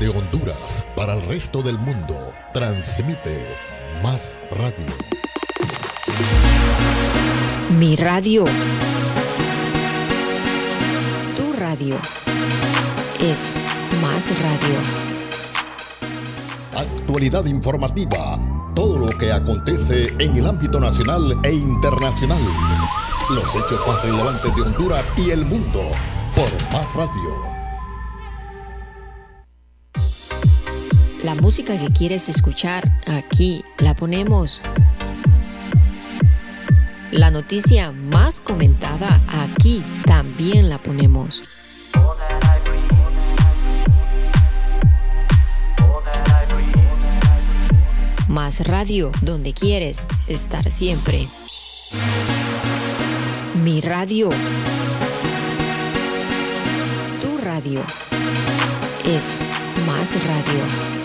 Desde Honduras para el resto del mundo, transmite Más Radio. Mi radio. Tu radio. Es Más Radio. Actualidad informativa. Todo lo que acontece en el ámbito nacional e internacional. Los hechos más relevantes de Honduras y el mundo por Más Radio. La música que quieres escuchar, aquí la ponemos. La noticia más comentada, aquí también la ponemos. Más radio, donde quieres estar siempre. Mi radio. Tu radio. Es más radio.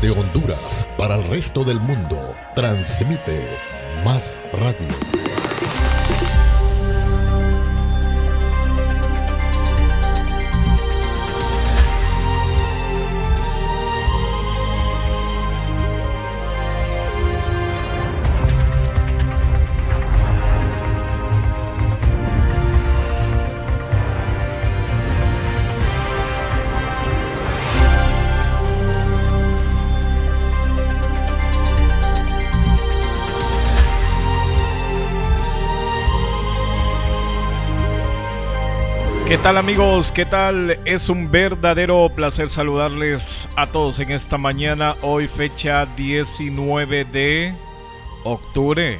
Desde Honduras para el resto del mundo, transmite Más Radio. Tal amigos? ¿Qué tal? Es un verdadero placer saludarles a todos en esta mañana. Hoy fecha 19 de octubre.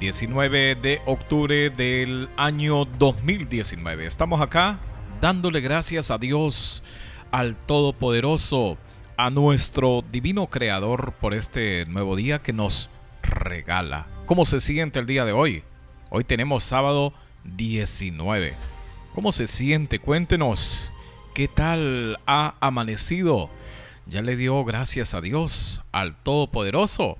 19 de octubre del año 2019. Estamos acá dándole gracias a Dios, al Todopoderoso, a nuestro Divino Creador por este nuevo día que nos regala. ¿Cómo se siente el día de hoy? Hoy tenemos sábado 19. ¿Cómo se siente? Cuéntenos. ¿Qué tal ha amanecido? ¿Ya le dio gracias a Dios, al Todopoderoso?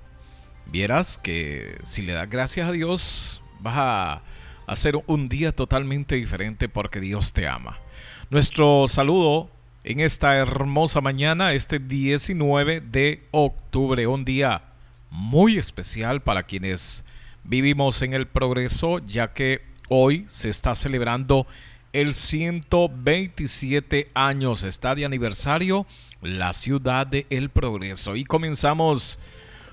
Vieras que si le das gracias a Dios, vas a hacer un día totalmente diferente porque Dios te ama. Nuestro saludo en esta hermosa mañana, este 19 de octubre, un día muy especial para quienes vivimos en el progreso, ya que hoy se está celebrando el 127 años. Está de aniversario la ciudad de El Progreso. Y comenzamos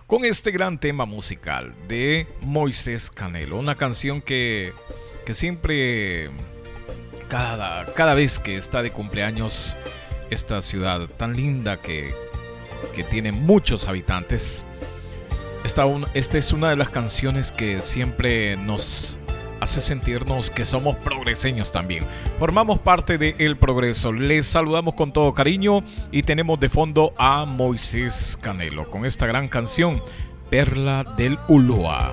con este gran tema musical de Moisés Canelo. Una canción que, que siempre, cada, cada vez que está de cumpleaños, esta ciudad tan linda que, que tiene muchos habitantes. Esta, esta es una de las canciones que siempre nos hace sentirnos que somos progreseños también. Formamos parte de El Progreso. Les saludamos con todo cariño y tenemos de fondo a Moisés Canelo con esta gran canción, Perla del Ulua.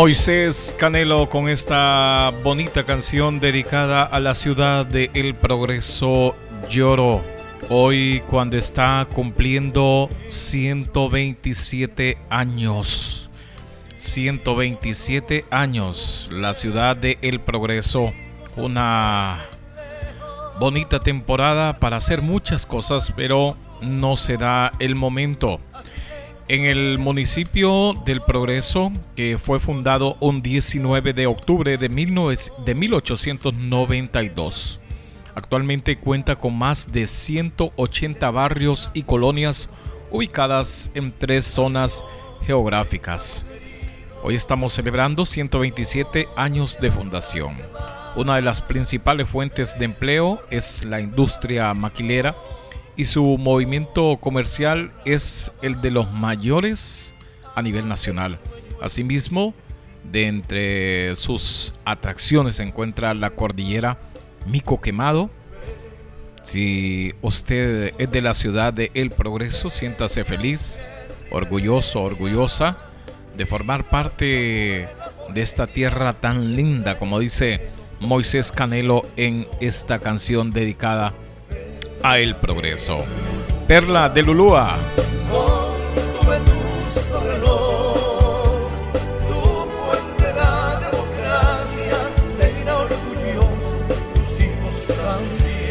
Moisés Canelo con esta bonita canción dedicada a la ciudad de El Progreso Lloro. Hoy cuando está cumpliendo 127 años. 127 años la ciudad de El Progreso. Una bonita temporada para hacer muchas cosas, pero no se da el momento en el municipio del Progreso, que fue fundado un 19 de octubre de, 1892. Actualmente cuenta con más de 180 barrios y colonias ubicadas en tres zonas geográficas. Hoy estamos celebrando 127 años de fundación. Una de las principales fuentes de empleo es la industria maquilera, y su movimiento comercial es el de los mayores a nivel nacional. Asimismo, de entre sus atracciones se encuentra la cordillera Mico Quemado. Si usted es de la ciudad de El Progreso, siéntase feliz, orgulloso, orgullosa de formar parte de esta tierra tan linda, como dice Moisés Canelo en esta canción dedicada a El Progreso. Perla de Lulúa.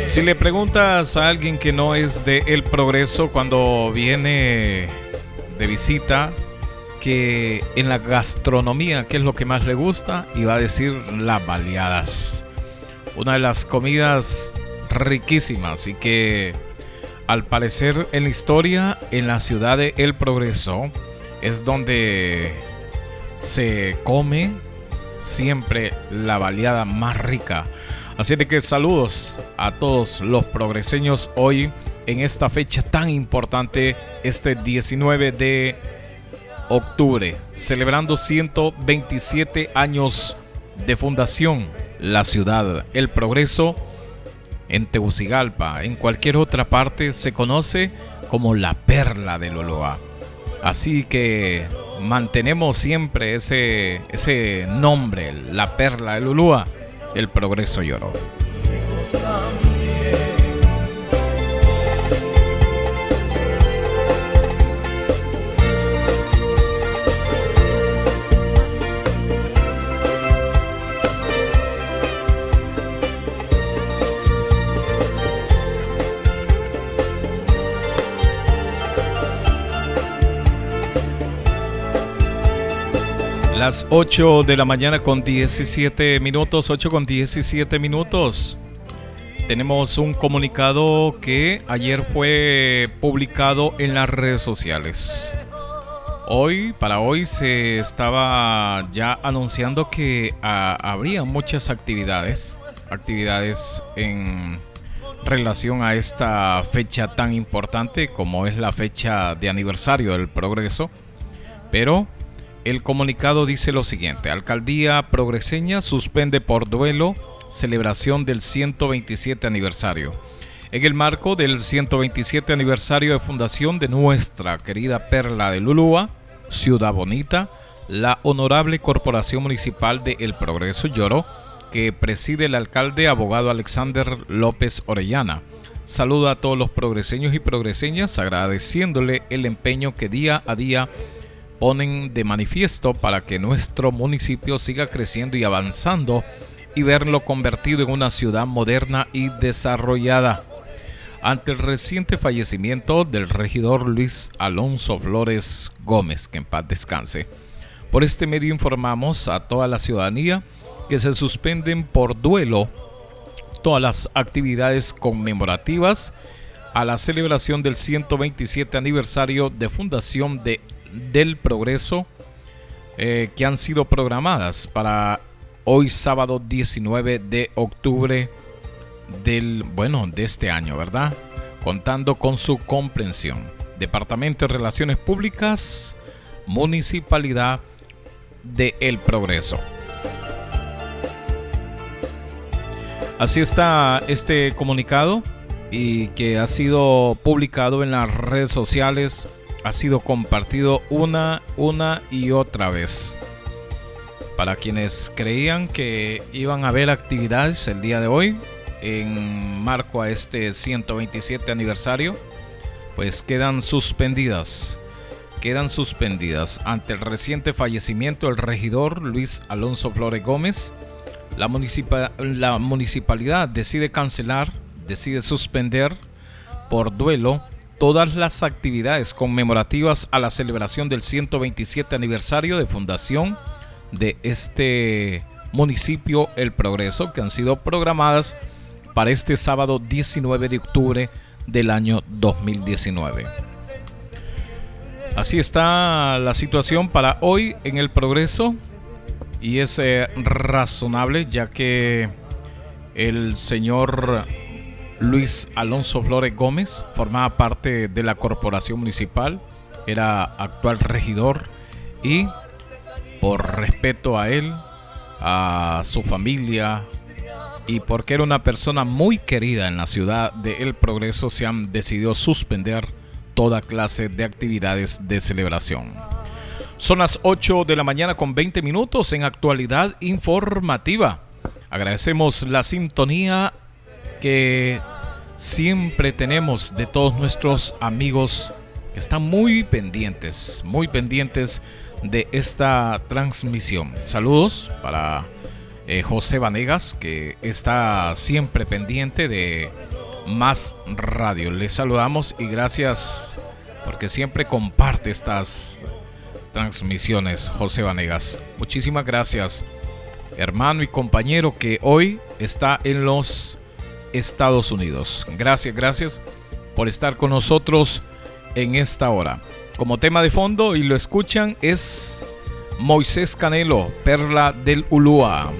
Si le preguntas a alguien que no es de El Progreso cuando viene de visita, que en la gastronomía, ¿qué es lo que más le gusta? Y va a decir las baleadas. Una de las comidas riquísimas y que al parecer en la historia en la ciudad de El Progreso es donde se come siempre la baleada más rica. Así de que saludos a todos los progreseños hoy en esta fecha tan importante, este 19 de octubre, celebrando 127 años de fundación, la ciudad, el progreso en Tegucigalpa, en cualquier otra parte, se conoce como la perla del Oloa. Así que mantenemos siempre ese, ese nombre, la perla del Ulúa, el progreso lloró. Las 8 de la mañana con 17 minutos, 8 con 17 minutos. Tenemos un comunicado que ayer fue publicado en las redes sociales. Hoy, para hoy, se estaba ya anunciando que ah, habría muchas actividades, actividades en relación a esta fecha tan importante como es la fecha de aniversario del progreso. Pero el comunicado dice lo siguiente, Alcaldía Progreseña suspende por duelo celebración del 127 aniversario. En el marco del 127 aniversario de fundación de nuestra querida Perla de Lulúa, Ciudad Bonita, la Honorable Corporación Municipal de El Progreso Lloro, que preside el alcalde abogado Alexander López Orellana. Saluda a todos los progreseños y progreseñas agradeciéndole el empeño que día a día ponen de manifiesto para que nuestro municipio siga creciendo y avanzando y verlo convertido en una ciudad moderna y desarrollada. Ante el reciente fallecimiento del regidor Luis Alonso Flores Gómez, que en paz descanse, por este medio informamos a toda la ciudadanía que se suspenden por duelo todas las actividades conmemorativas a la celebración del 127 aniversario de fundación de del progreso eh, que han sido programadas para hoy sábado 19 de octubre del, bueno, de este año, ¿verdad? Contando con su comprensión. Departamento de Relaciones Públicas, Municipalidad de El Progreso. Así está este comunicado y que ha sido publicado en las redes sociales ha sido compartido una, una y otra vez. Para quienes creían que iban a haber actividades el día de hoy en marco a este 127 aniversario, pues quedan suspendidas. Quedan suspendidas ante el reciente fallecimiento del regidor Luis Alonso Flores Gómez. La, la municipalidad decide cancelar, decide suspender por duelo todas las actividades conmemorativas a la celebración del 127 aniversario de fundación de este municipio El Progreso, que han sido programadas para este sábado 19 de octubre del año 2019. Así está la situación para hoy en el progreso y es eh, razonable ya que el señor Luis Alonso Flores Gómez formaba parte de la corporación municipal, era actual regidor y por respeto a él, a su familia, y porque era una persona muy querida en la ciudad de El Progreso, se han decidido suspender toda clase de actividades de celebración. Son las 8 de la mañana con 20 minutos en actualidad informativa. Agradecemos la sintonía que siempre tenemos de todos nuestros amigos que están muy pendientes, muy pendientes de esta transmisión. Saludos para eh, José Vanegas, que está siempre pendiente de Más Radio. Les saludamos y gracias porque siempre comparte estas transmisiones, José Vanegas. Muchísimas gracias, hermano y compañero que hoy está en los Estados Unidos. Gracias, gracias por estar con nosotros en esta hora. Como tema de fondo, y lo escuchan, es Moisés Canelo, Perla del Ulúa.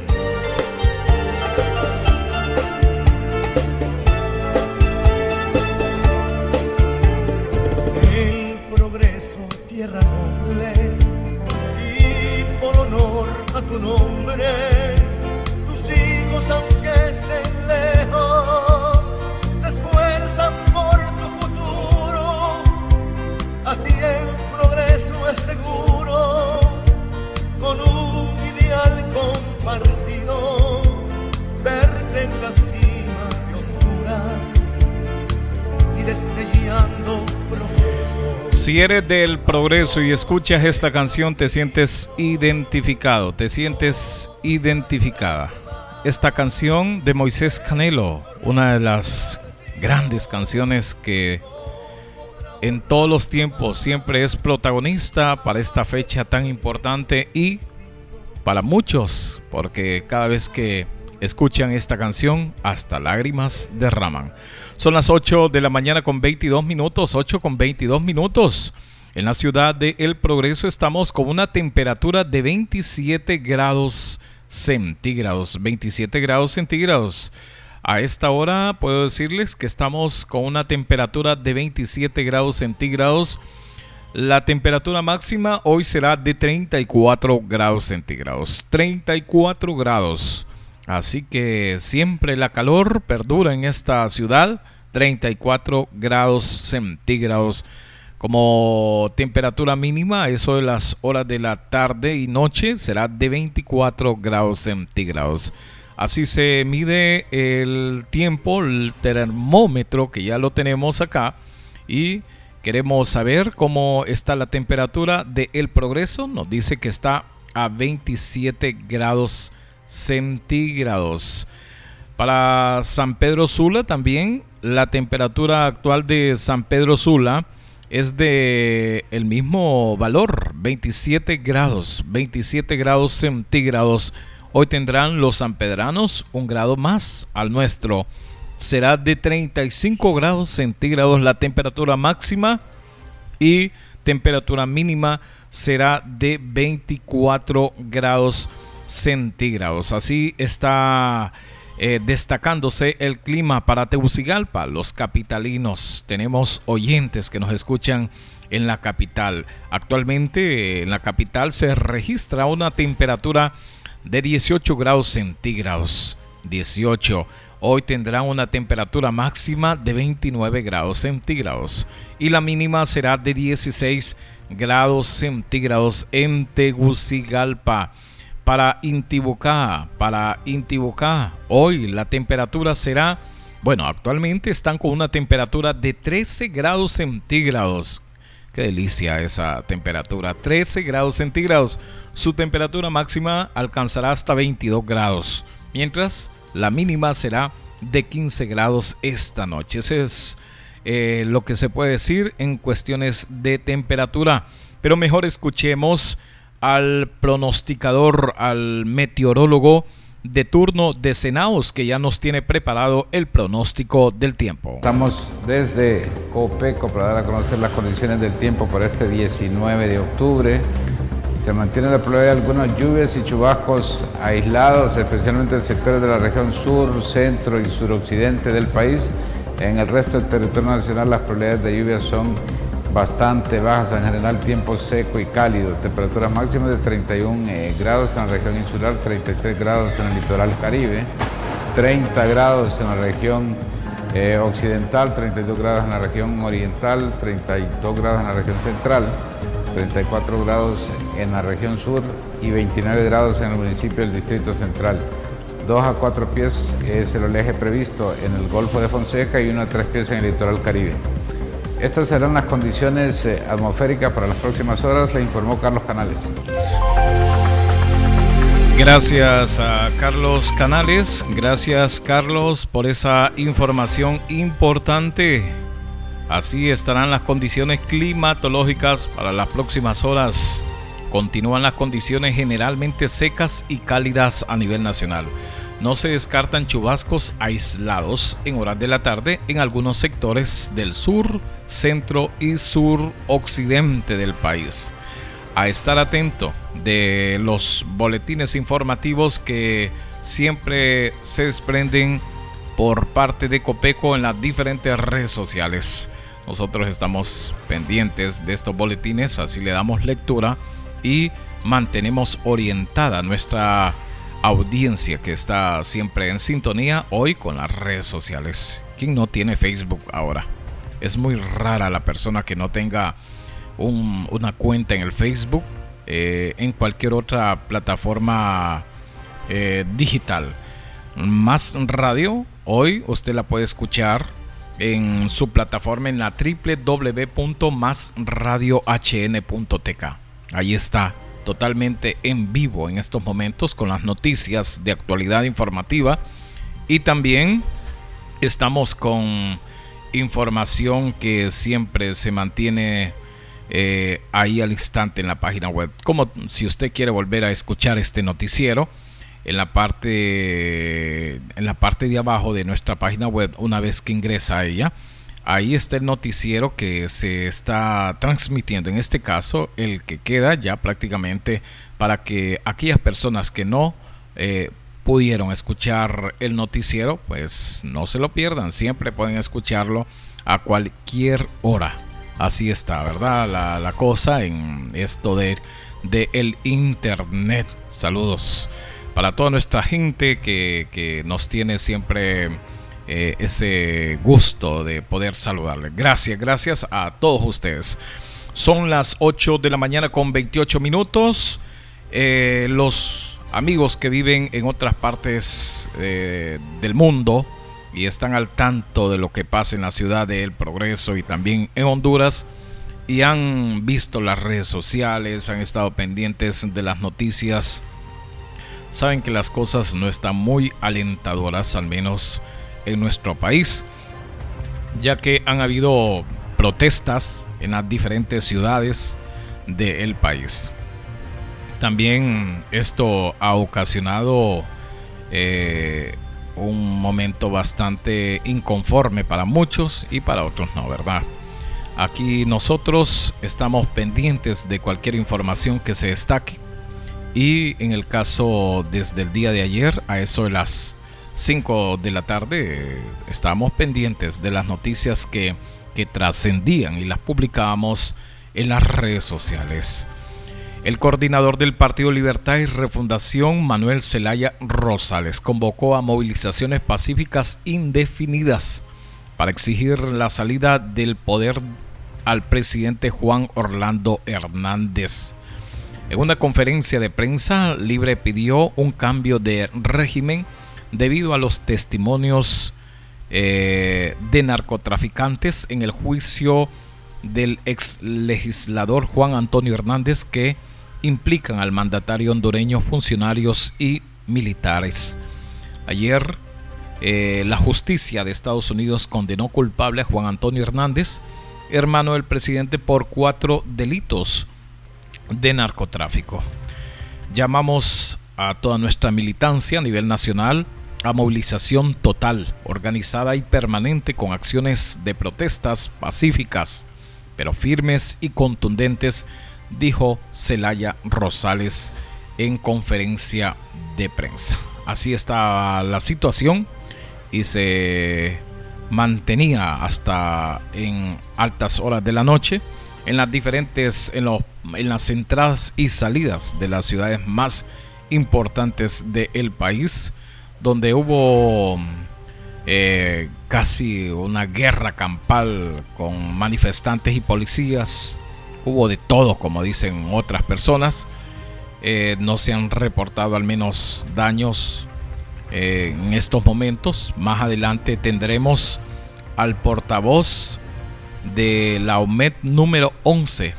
Si eres del progreso y escuchas esta canción, te sientes identificado, te sientes identificada. Esta canción de Moisés Canelo, una de las grandes canciones que en todos los tiempos siempre es protagonista para esta fecha tan importante y para muchos, porque cada vez que escuchan esta canción, hasta lágrimas derraman. Son las 8 de la mañana con 22 minutos, 8 con 22 minutos. En la ciudad de El Progreso estamos con una temperatura de 27 grados centígrados. 27 grados centígrados. A esta hora puedo decirles que estamos con una temperatura de 27 grados centígrados. La temperatura máxima hoy será de 34 grados centígrados. 34 grados. Así que siempre la calor perdura en esta ciudad, 34 grados centígrados. Como temperatura mínima, eso de las horas de la tarde y noche será de 24 grados centígrados. Así se mide el tiempo, el termómetro que ya lo tenemos acá y queremos saber cómo está la temperatura de El Progreso. Nos dice que está a 27 grados centígrados. Para San Pedro Sula también la temperatura actual de San Pedro Sula es de el mismo valor, 27 grados, 27 grados centígrados. Hoy tendrán los sanpedranos un grado más al nuestro. Será de 35 grados centígrados la temperatura máxima y temperatura mínima será de 24 grados centígrados. Así está eh, destacándose el clima para Tegucigalpa, los capitalinos. Tenemos oyentes que nos escuchan en la capital. Actualmente en la capital se registra una temperatura de 18 grados centígrados. 18. Hoy tendrá una temperatura máxima de 29 grados centígrados y la mínima será de 16 grados centígrados en Tegucigalpa. Para Intibucá, para Intibucá, hoy la temperatura será, bueno, actualmente están con una temperatura de 13 grados centígrados. Qué delicia esa temperatura, 13 grados centígrados. Su temperatura máxima alcanzará hasta 22 grados, mientras la mínima será de 15 grados esta noche. Ese es eh, lo que se puede decir en cuestiones de temperatura. Pero mejor escuchemos al pronosticador, al meteorólogo de turno de Senaos, que ya nos tiene preparado el pronóstico del tiempo. Estamos desde Copeco para dar a conocer las condiciones del tiempo para este 19 de octubre. Se mantiene la probabilidad de algunas lluvias y chubascos aislados, especialmente en sectores de la región sur, centro y suroccidente del país. En el resto del territorio nacional las probabilidades de lluvias son bastante bajas, en general tiempo seco y cálido, temperaturas máximas de 31 eh, grados en la región insular, 33 grados en el litoral caribe, 30 grados en la región eh, occidental, 32 grados en la región oriental, 32 grados en la región central, 34 grados en la región sur y 29 grados en el municipio del Distrito Central. 2 a 4 pies es el oleaje previsto en el Golfo de Fonseca y 1 a 3 pies en el litoral caribe. Estas serán las condiciones eh, atmosféricas para las próximas horas, le informó Carlos Canales. Gracias a Carlos Canales, gracias Carlos por esa información importante. Así estarán las condiciones climatológicas para las próximas horas. Continúan las condiciones generalmente secas y cálidas a nivel nacional. No se descartan chubascos aislados en horas de la tarde en algunos sectores del sur, centro y suroccidente del país. A estar atento de los boletines informativos que siempre se desprenden por parte de Copeco en las diferentes redes sociales. Nosotros estamos pendientes de estos boletines, así le damos lectura y mantenemos orientada nuestra audiencia que está siempre en sintonía hoy con las redes sociales. ¿Quién no tiene Facebook ahora? Es muy rara la persona que no tenga una cuenta en el Facebook, eh, en cualquier otra plataforma eh, digital. Más radio, hoy usted la puede escuchar en su plataforma en la www.masradiohn.tk. Ahí está totalmente en vivo en estos momentos con las noticias de actualidad informativa y también estamos con información que siempre se mantiene eh, ahí al instante en la página web. Como si usted quiere volver a escuchar este noticiero, en la parte en la parte de abajo de nuestra página web, una vez que ingresa a ella, ahí está el noticiero que se está transmitiendo. En este caso, el que queda ya prácticamente para que aquellas personas que no eh, pudieron escuchar el noticiero, pues no se lo pierdan. Siempre pueden escucharlo a cualquier hora. Así está, ¿verdad? La, cosa en esto de, el internet. Saludos para toda nuestra gente que, que nos tiene siempre eh, ese gusto de poder saludarle. Gracias, gracias a todos ustedes. Son las 8 de la mañana con 28 minutos. Eh, los amigos que viven en otras partes eh, del mundo y están al tanto de lo que pasa en la ciudad de El Progreso y también en Honduras y han visto las redes sociales, han estado pendientes de las noticias, saben que las cosas no están muy alentadoras, al menos en nuestro país, ya que han habido protestas en las diferentes ciudades del país. También esto ha ocasionado eh, un momento bastante inconforme para muchos y para otros no, ¿verdad? Aquí nosotros estamos pendientes de cualquier información que se destaque y en el caso desde el día de ayer a eso de las 5 de la tarde estábamos pendientes de las noticias que, que trascendían y las publicábamos en las redes sociales. El coordinador del Partido Libertad y Refundación, Manuel Zelaya Rosales, convocó a movilizaciones pacíficas indefinidas para exigir la salida del poder al presidente Juan Orlando Hernández. En una conferencia de prensa, Libre pidió un cambio de régimen debido a los testimonios eh, de narcotraficantes en el juicio del ex legislador Juan Antonio Hernández que implican al mandatario hondureño, funcionarios y militares. Ayer eh, la justicia de Estados Unidos condenó culpable a Juan Antonio Hernández, hermano del presidente, por cuatro delitos de narcotráfico. Llamamos a toda nuestra militancia a nivel nacional a movilización total, organizada y permanente con acciones de protestas pacíficas, pero firmes y contundentes, dijo Celaya Rosales en conferencia de prensa. Así está la situación y se mantenía hasta en altas horas de la noche en las diferentes en, en las entradas y salidas de las ciudades más importantes del país donde hubo eh, casi una guerra campal con manifestantes y policías hubo de todo como dicen otras personas eh, no se han reportado al menos daños eh, en estos momentos. Más adelante tendremos al portavoz de la OMED número 11,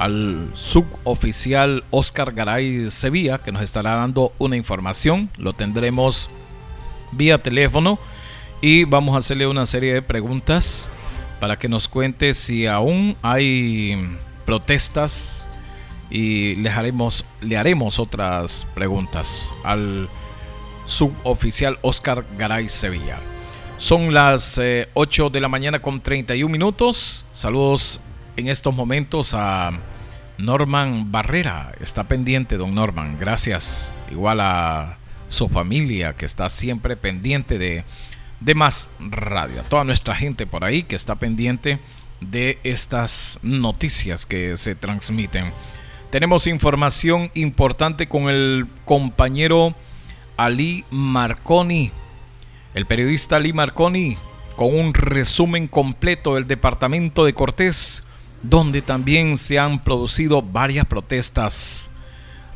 al suboficial Oscar Garay Sevilla, que nos estará dando una información. Lo tendremos vía teléfono y vamos a hacerle una serie de preguntas para que nos cuente si aún hay protestas y le haremos, le haremos otras preguntas al suboficial Oscar Garay Sevilla. Son las 8 eh, de la mañana con 31 minutos. Saludos en estos momentos a Norman Barrera. Está pendiente, don Norman. Gracias. Igual a su familia que está siempre pendiente de, de más radio. Toda nuestra gente por ahí que está pendiente de estas noticias que se transmiten. Tenemos información importante con el compañero Ali Marconi, el periodista Ali Marconi, con un resumen completo del departamento de Cortés, donde también se han producido varias protestas.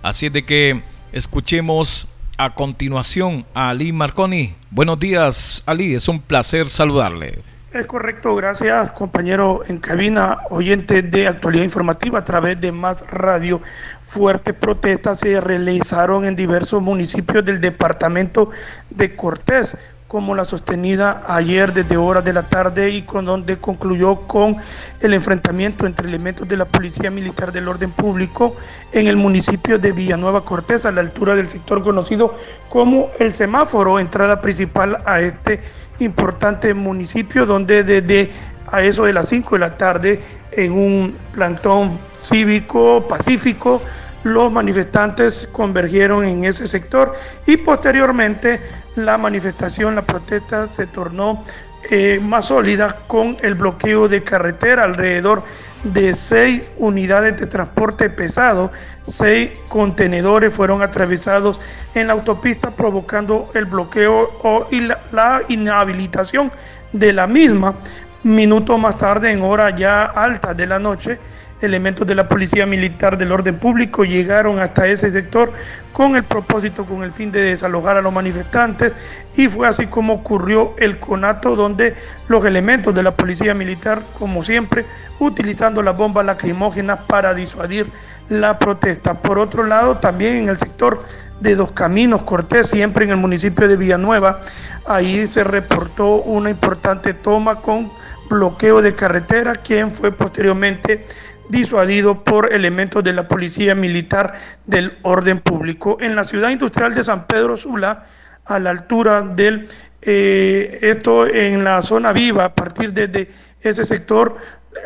Así es de que escuchemos a continuación a Ali Marconi. Buenos días, Ali, es un placer saludarle. Es correcto, gracias compañero en cabina, oyente de actualidad informativa a través de Más Radio. Fuertes protestas se realizaron en diversos municipios del departamento de Cortés, como la sostenida ayer desde horas de la tarde y con donde concluyó con el enfrentamiento entre elementos de la Policía Militar del Orden Público en el municipio de Villanueva Cortés, a la altura del sector conocido como el semáforo, entrada principal a este importante municipio donde desde a eso de las 5 de la tarde en un plantón cívico pacífico los manifestantes convergieron en ese sector y posteriormente la manifestación, la protesta se tornó eh, más sólida con el bloqueo de carretera alrededor de seis unidades de transporte pesado, seis contenedores fueron atravesados en la autopista provocando el bloqueo y la, la inhabilitación de la misma. Minutos más tarde, en hora ya alta de la noche, elementos de la Policía Militar del Orden Público llegaron hasta ese sector con el propósito, con el fin de desalojar a los manifestantes y fue así como ocurrió el conato donde los elementos de la Policía Militar, como siempre, utilizando las bombas lacrimógenas para disuadir la protesta. Por otro lado, también en el sector de Dos Caminos, Cortés, siempre en el municipio de Villanueva, ahí se reportó una importante toma con bloqueo de carretera, quien fue posteriormente disuadido por elementos de la Policía Militar del Orden Público. En la ciudad industrial de San Pedro Sula, a la altura del, eh, esto en la zona viva, a partir de ese sector,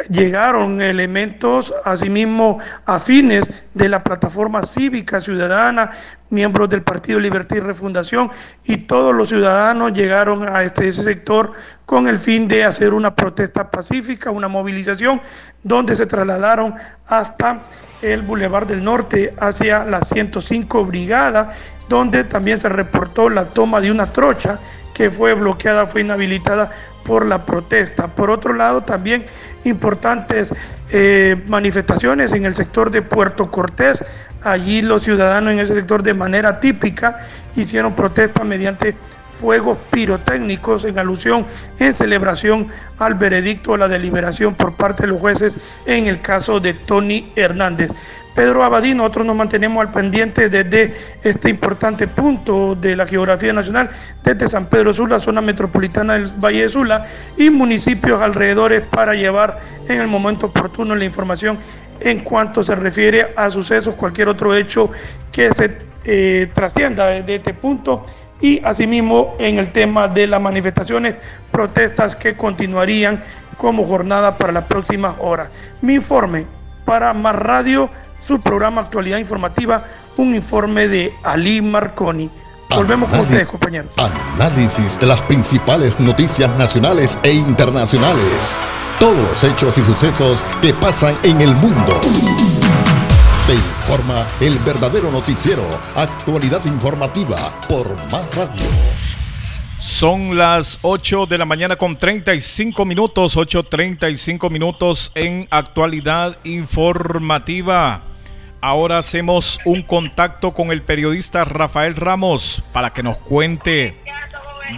llegaron elementos asimismo afines de la plataforma cívica ciudadana, miembros del Partido Libertad y Refundación y todos los ciudadanos llegaron a este, ese sector con el fin de hacer una protesta pacífica, una movilización, donde se trasladaron hasta el Boulevard del Norte hacia la 105 Brigada, donde también se reportó la toma de una trocha que fue bloqueada, fue inhabilitada por la protesta. Por otro lado, también importantes eh, manifestaciones en el sector de Puerto Cortés. Allí los ciudadanos en ese sector de manera típica hicieron protesta mediante fuegos pirotécnicos en alusión, en celebración al veredicto de la deliberación por parte de los jueces en el caso de Tony Hernández. Pedro Abadí, nosotros nos mantenemos al pendiente desde este importante punto de la geografía nacional, desde San Pedro Sula, zona metropolitana del Valle de Sula y municipios alrededores para llevar en el momento oportuno la información en cuanto se refiere a sucesos, cualquier otro hecho que se eh, trascienda de este punto y asimismo en el tema de las manifestaciones, protestas que continuarían como jornada para las próximas horas. Mi informe para Más Radio, su programa Actualidad Informativa, un informe de Ali Marconi. Volvemos con ustedes, compañeros. Análisis de las principales noticias nacionales e internacionales. Todos los hechos y sucesos que pasan en el mundo. Te informa el verdadero noticiero, actualidad informativa por Más Radio. Son las 8 de la mañana con 35 minutos, 8.35 minutos en actualidad informativa. Ahora hacemos un contacto con el periodista Rafael Ramos para que nos cuente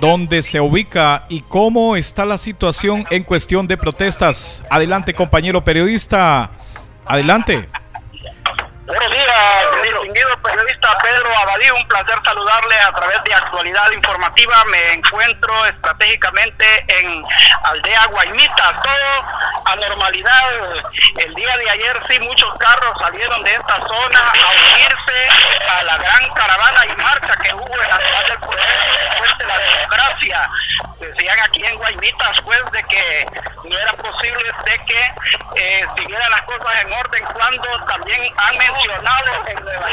dónde se ubica y cómo está la situación en cuestión de protestas. Adelante, compañero periodista. Adelante. Buenos días, distinguido periodista Pedro Abadí, un placer saludarle a través de actualidad informativa. Me encuentro estratégicamente en Aldea Guaymita, todo a normalidad. El día de ayer sí muchos carros salieron de esta zona a unirse a la gran caravana y marcha que hubo en la ciudad del Poder, de la democracia. Decían aquí en Guaymita después de que no era posible de que eh, siguieran las cosas en orden cuando también han mencionado en Nueva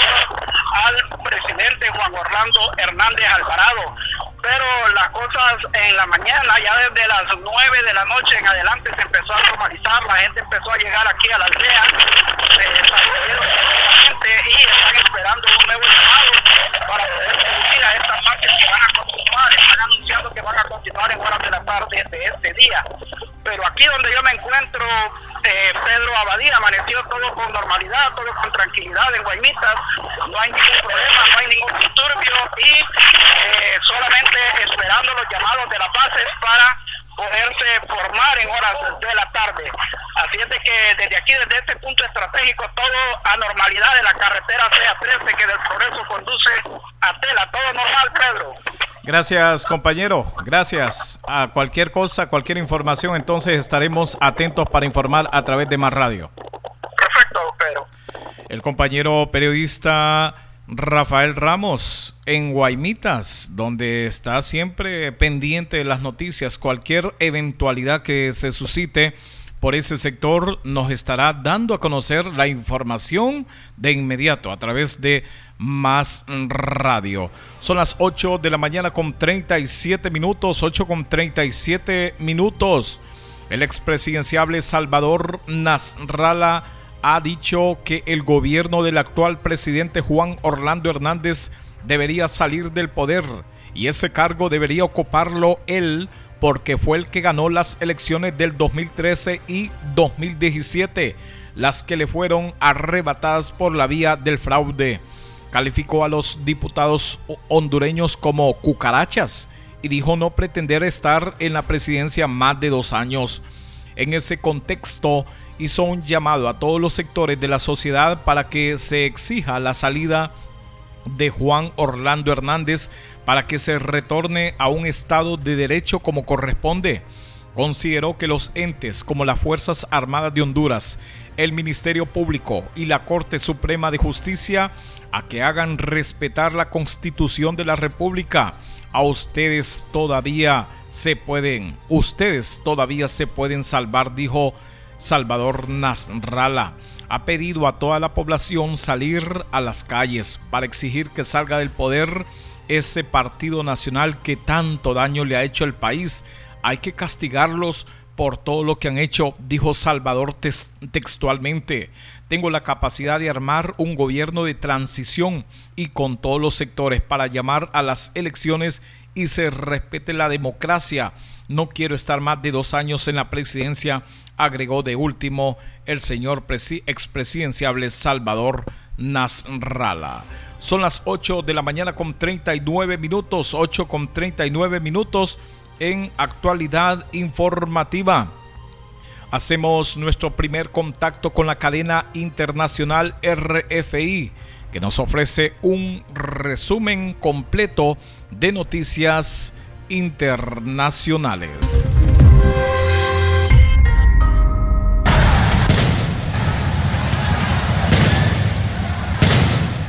al presidente Juan Orlando Hernández Alvarado. Pero las cosas en la mañana, ya desde las 9 de la noche en adelante se empezó a normalizar, la gente empezó a llegar aquí a la aldea, se y están esperando un nuevo llamado para poder conducir a estas marchas que van a continuar, están anunciando que van a continuar en horas de la tarde de este día. Pero aquí donde yo me encuentro, eh, Pedro Abadía amaneció todo con normalidad, todo con tranquilidad en Guaymitas, no hay ningún problema, no hay ningún disturbio y eh, solamente esperando los llamados de las bases para poderse formar en horas de la tarde. Así es de que desde aquí, desde este punto estratégico, todo a normalidad de la carretera CA13 que del progreso conduce a Tela. Todo normal, Pedro. Gracias, compañero. Gracias. A cualquier cosa, cualquier información, entonces estaremos atentos para informar a través de Más Radio. Perfecto, Pedro. El compañero periodista Rafael Ramos en Guaymitas, donde está siempre pendiente de las noticias, cualquier eventualidad que se suscite por ese sector nos estará dando a conocer la información de inmediato a través de Más Radio. Son las 8 de la mañana con 37 minutos, 8 con 37 minutos. El expresidenciable Salvador Nasralla ha dicho que el gobierno del actual presidente Juan Orlando Hernández debería salir del poder y ese cargo debería ocuparlo él porque fue el que ganó las elecciones del 2013 y 2017, las que le fueron arrebatadas por la vía del fraude. Calificó a los diputados hondureños como cucarachas y dijo no pretender estar en la presidencia más de dos años. En ese contexto, hizo un llamado a todos los sectores de la sociedad para que se exija la salida de Juan Orlando Hernández para que se retorne a un estado de derecho como corresponde. Consideró que los entes como las Fuerzas Armadas de Honduras, el Ministerio Público y la Corte Suprema de Justicia a que hagan respetar la Constitución de la República. A ustedes todavía se pueden, ustedes todavía se pueden salvar, dijo Salvador Nasralla ha pedido a toda la población salir a las calles para exigir que salga del poder ese partido nacional que tanto daño le ha hecho al país. Hay que castigarlos por todo lo que han hecho, dijo Salvador textualmente. Tengo la capacidad de armar un gobierno de transición y con todos los sectores para llamar a las elecciones y se respete la democracia. No quiero estar más de dos años en la presidencia, agregó de último el señor expresidenciable Salvador Nasralla. Son las 8 de la mañana con 39 minutos, 8 con 39 minutos en actualidad informativa. Hacemos nuestro primer contacto con la cadena internacional RFI, que nos ofrece un resumen completo de noticias internacionales.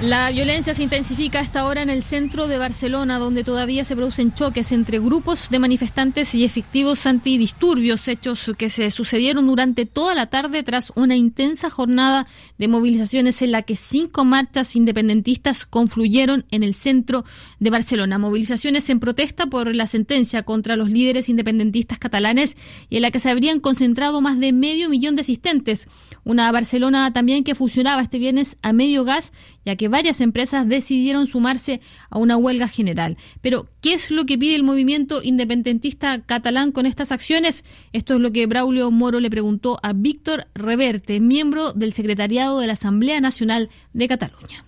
La violencia se intensifica hasta ahora en el centro de Barcelona, donde todavía se producen choques entre grupos de manifestantes y efectivos antidisturbios, hechos que se sucedieron durante toda la tarde tras una intensa jornada de movilizaciones en la que cinco marchas independentistas confluyeron en el centro de Barcelona. Movilizaciones en protesta por la sentencia contra los líderes independentistas catalanes y en la que se habrían concentrado más de medio millón de asistentes. Una Barcelona también que funcionaba este viernes a medio gas, ya que varias empresas decidieron sumarse a una huelga general. Pero, ¿qué es lo que pide el movimiento independentista catalán con estas acciones? Esto es lo que Braulio Moro le preguntó a Víctor Reverte, miembro del secretariado de la Asamblea Nacional de Cataluña.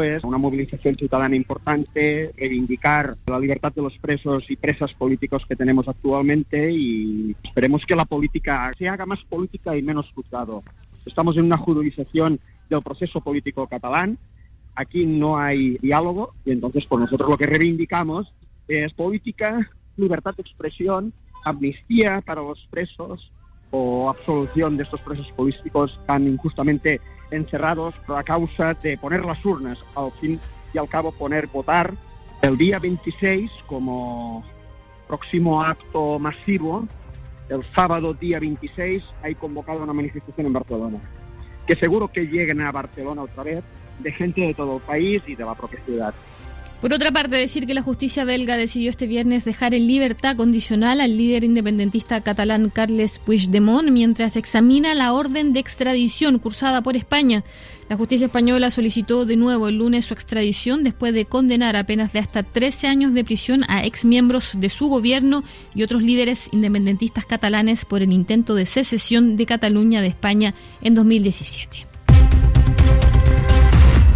Es una movilización ciudadana importante, reivindicar la libertad de los presos y presas políticos que tenemos actualmente y esperemos que la política se haga más política y menos juzgado. Estamos en una judicialización del proceso político catalán. Aquí no hay diálogo y entonces por nosotros lo que reivindicamos es política, libertad de expresión, amnistía para los presos o absolución de estos presos políticos tan injustamente encerrados por la causa de poner las urnas, al fin y al cabo poner votar el día 26 como próximo acto masivo el sábado día 26 hay convocado una manifestación en Barcelona. Que seguro que lleguen a Barcelona otra vez de gente de todo el país y de la propia ciudad. Por otra parte, decir que la justicia belga decidió este viernes dejar en libertad condicional al líder independentista catalán Carles Puigdemont mientras examina la orden de extradición cursada por España. La justicia española solicitó de nuevo el lunes su extradición después de condenar a penas de hasta 13 años de prisión a exmiembros de su gobierno y otros líderes independentistas catalanes por el intento de secesión de Cataluña de España en 2017.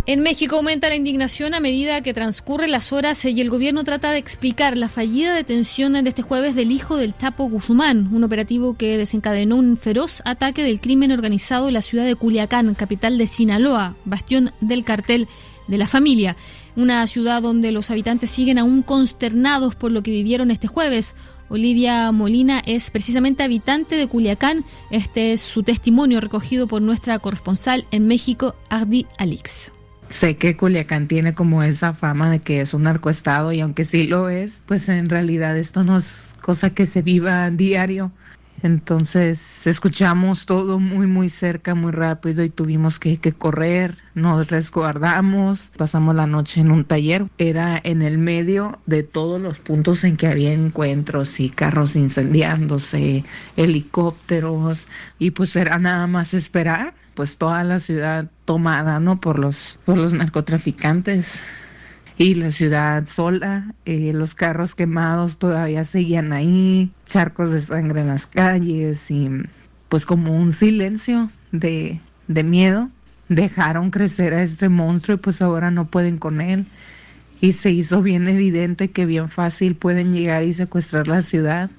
En México aumenta la indignación a medida que transcurren las horas y el gobierno trata de explicar la fallida detención de este jueves del hijo del Chapo Guzmán, un operativo que desencadenó un feroz ataque del crimen organizado en la ciudad de Culiacán, capital de Sinaloa, bastión del cartel de la familia. Una ciudad donde los habitantes siguen aún consternados por lo que vivieron este jueves. Olivia Molina es precisamente habitante de Culiacán. Este es su testimonio recogido por nuestra corresponsal en México, Ardi Alix. Sé que Culiacán tiene como esa fama de que es un narcoestado y aunque sí lo es, pues en realidad esto no es cosa que se viva diario. Entonces escuchamos todo muy muy cerca, muy rápido y tuvimos que, que, correr, nos resguardamos, pasamos la noche en un taller. Era en el medio de todos los puntos en que había encuentros y carros incendiándose, helicópteros y pues era nada más esperar pues toda la ciudad tomada, ¿no? Por los, por los narcotraficantes y la ciudad sola, eh, los carros quemados todavía seguían ahí, charcos de sangre en las calles y pues como un silencio de, de miedo. Dejaron crecer a este monstruo y pues ahora no pueden con él. Y se hizo bien evidente que bien fácil pueden llegar y secuestrar la ciudad.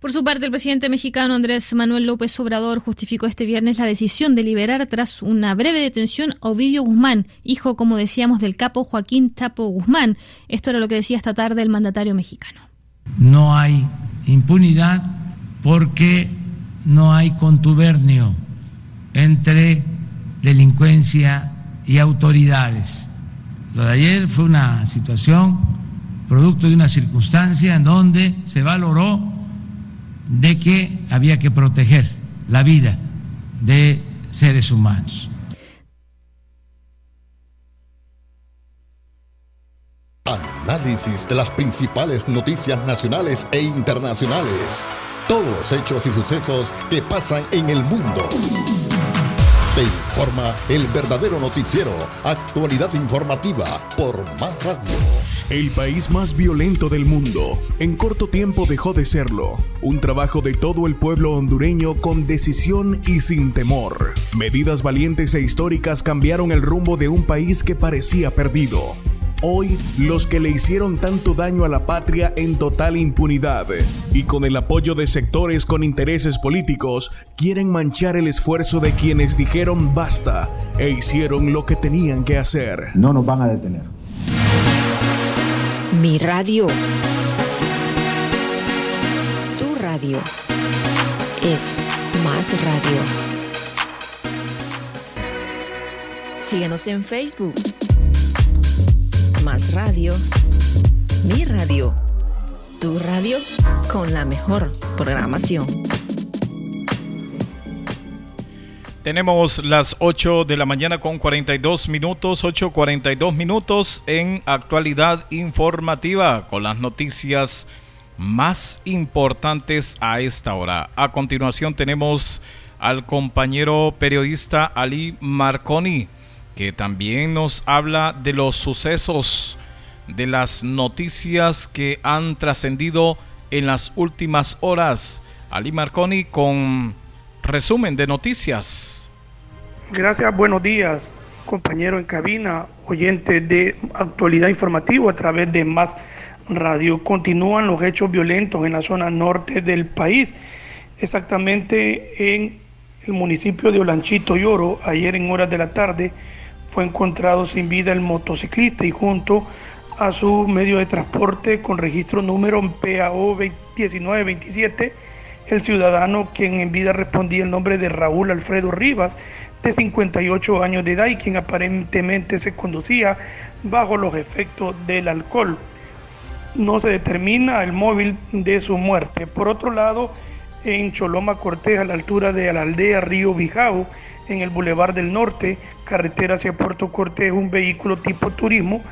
Por su parte, el presidente mexicano Andrés Manuel López Obrador justificó este viernes la decisión de liberar tras una breve detención a Ovidio Guzmán, hijo, como decíamos, del capo Joaquín Chapo Guzmán. Esto era lo que decía esta tarde el mandatario mexicano. No hay impunidad porque no hay contubernio entre delincuencia y autoridades. Lo de ayer fue una situación producto de una circunstancia en donde se valoró de que había que proteger la vida de seres humanos. Análisis de las principales noticias nacionales e internacionales. Todos los hechos y sucesos que pasan en el mundo. Te informa el verdadero noticiero, actualidad informativa por Más Radio. El país más violento del mundo. En corto tiempo dejó de serlo. Un trabajo de todo el pueblo hondureño con decisión y sin temor. Medidas valientes e históricas cambiaron el rumbo de un país que parecía perdido. Hoy, los que le hicieron tanto daño a la patria en total impunidad y con el apoyo de sectores con intereses políticos, quieren manchar el esfuerzo de quienes dijeron basta e hicieron lo que tenían que hacer. No nos van a detener. Mi radio. Tu radio. Es más radio. Síguenos en Facebook. Más radio. Mi radio. Tu radio con la mejor programación. Tenemos las 8 de la mañana con 42 minutos, 8.42 minutos en actualidad informativa con las noticias más importantes a esta hora. A continuación tenemos al compañero periodista Ali Marconi, que también nos habla de los sucesos, de las noticias que han trascendido en las últimas horas. Ali Marconi con resumen de noticias. Gracias, buenos días, compañero en cabina, oyente de actualidad informativa a través de Más Radio. Continúan los hechos violentos en la zona norte del país, exactamente en el municipio de Olanchito Lloro. Ayer en horas de la tarde fue encontrado sin vida el motociclista y junto a su medio de transporte con registro número PAO 1927 el ciudadano quien en vida respondía el nombre de Raúl Alfredo Rivas, de 58 años de edad y quien aparentemente se conducía bajo los efectos del alcohol. No se determina el móvil de su muerte. Por otro lado, en Choloma Cortés, a la altura de la aldea Río Bijao, en el Boulevard del Norte, carretera hacia Puerto Cortés, un vehículo tipo turismo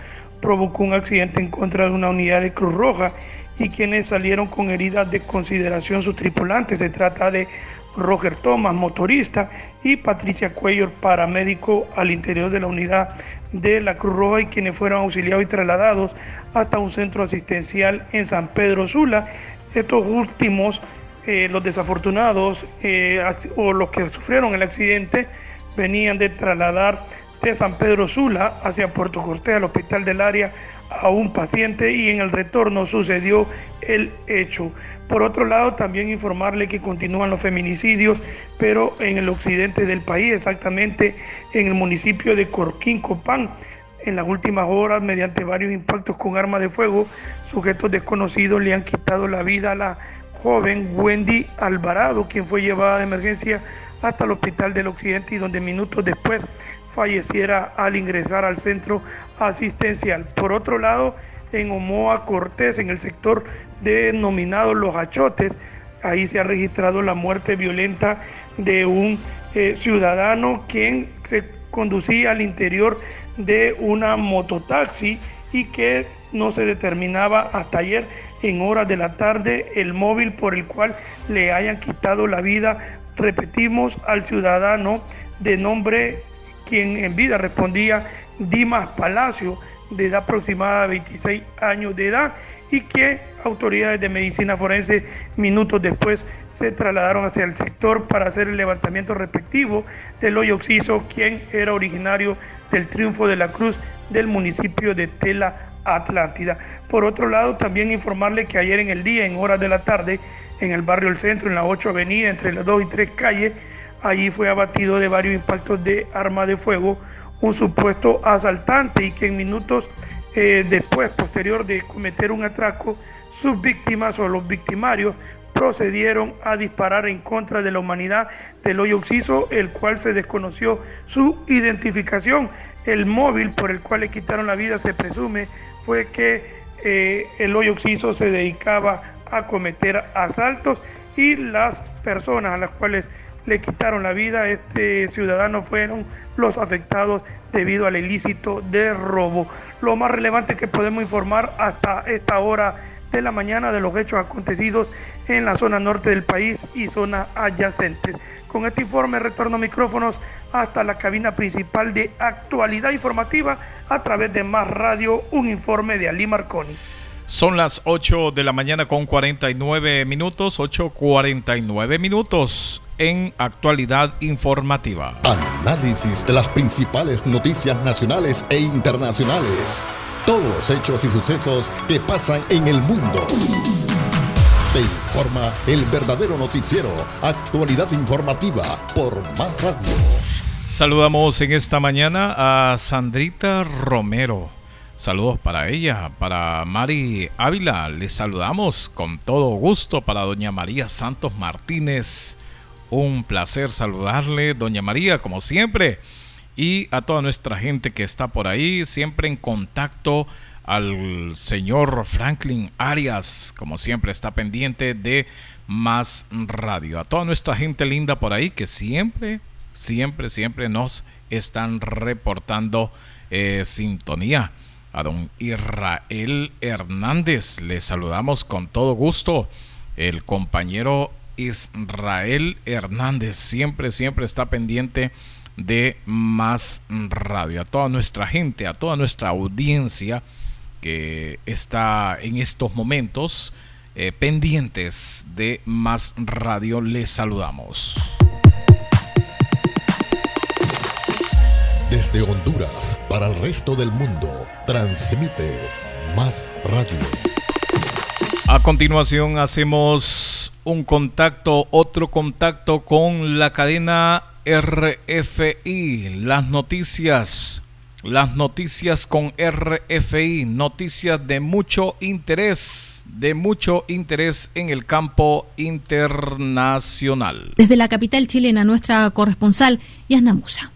provocó un accidente en contra de una unidad de Cruz Roja y quienes salieron con heridas de consideración sus tripulantes. Se trata de Roger Thomas, motorista, y Patricia Cuello, paramédico al interior de la unidad de la Cruz Roja y quienes fueron auxiliados y trasladados hasta un centro asistencial en San Pedro Sula. Estos últimos, eh, los desafortunados eh, o los que sufrieron el accidente, venían de trasladar de San Pedro Sula hacia Puerto Cortés al hospital del área a un paciente y en el retorno sucedió el hecho. Por otro lado, también informarle que continúan los feminicidios, pero en el occidente del país, exactamente en el municipio de Corquín Copán. En las últimas horas, mediante varios impactos con arma de fuego, sujetos desconocidos le han quitado la vida a la joven Wendy Alvarado, quien fue llevada de emergencia hasta el Hospital del Occidente y donde minutos después falleciera al ingresar al centro asistencial. Por otro lado, en Omoa Cortés, en el sector denominado Los Achotes, ahí se ha registrado la muerte violenta de un eh, ciudadano quien se conducía al interior de una mototaxi y que no se determinaba hasta ayer en horas de la tarde el móvil por el cual le hayan quitado la vida repetimos al ciudadano de nombre quien en vida respondía Dimas Palacio, de edad aproximada 26 años de edad, y que autoridades de medicina forense minutos después se trasladaron hacia el sector para hacer el levantamiento respectivo del hoyo oxiso, quien era originario del Triunfo de la Cruz del municipio de Tela Atlántida. Por otro lado, también informarle que ayer en el día, en horas de la tarde, en el barrio El Centro, en la 8 Avenida, entre las 2 y 3 calles, allí fue abatido de varios impactos de arma de fuego un supuesto asaltante y que en minutos eh, después, posterior de cometer un atraco, sus víctimas o los victimarios procedieron a disparar en contra de la humanidad del hoyo oxiso, el cual se desconoció su identificación. El móvil por el cual le quitaron la vida se presume fue que eh, el hoyo oxiso se dedicaba a cometer asaltos y las personas a las cuales le quitaron la vida a este ciudadano fueron los afectados debido al ilícito de robo. Lo más relevante que podemos informar hasta esta hora de la mañana de los hechos acontecidos en la zona norte del país y zonas adyacentes. Con este informe retorno micrófonos hasta la cabina principal de actualidad informativa a través de Más Radio, un informe de Ali Marconi. Son las 8 de la mañana con 49 minutos, 8.49 minutos en actualidad informativa. Análisis de las principales noticias nacionales e internacionales. Todos los hechos y sucesos que pasan en el mundo. Te informa el verdadero noticiero, actualidad informativa por Más Radio. Saludamos en esta mañana a Sandrita Romero Saludos para ella, para Mari Ávila. Les saludamos con todo gusto para doña María Santos Martínez. Un placer saludarle, doña María, como siempre. Y a toda nuestra gente que está por ahí, siempre en contacto al señor Franklin Arias, como siempre está pendiente de más radio. A toda nuestra gente linda por ahí que siempre, siempre, siempre nos están reportando eh, sintonía a don Israel Hernández. Le saludamos con todo gusto. El compañero Israel Hernández siempre, siempre está pendiente de más radio. A toda nuestra gente, a toda nuestra audiencia que está en estos momentos eh, pendientes de más radio, les saludamos. Desde Honduras para el resto del mundo, transmite Más Radio. A continuación hacemos un contacto, otro contacto con la cadena RFI, las noticias, las noticias con RFI, noticias de mucho interés, de mucho interés en el campo internacional. Desde la capital chilena, nuestra corresponsal, Yasna Musa.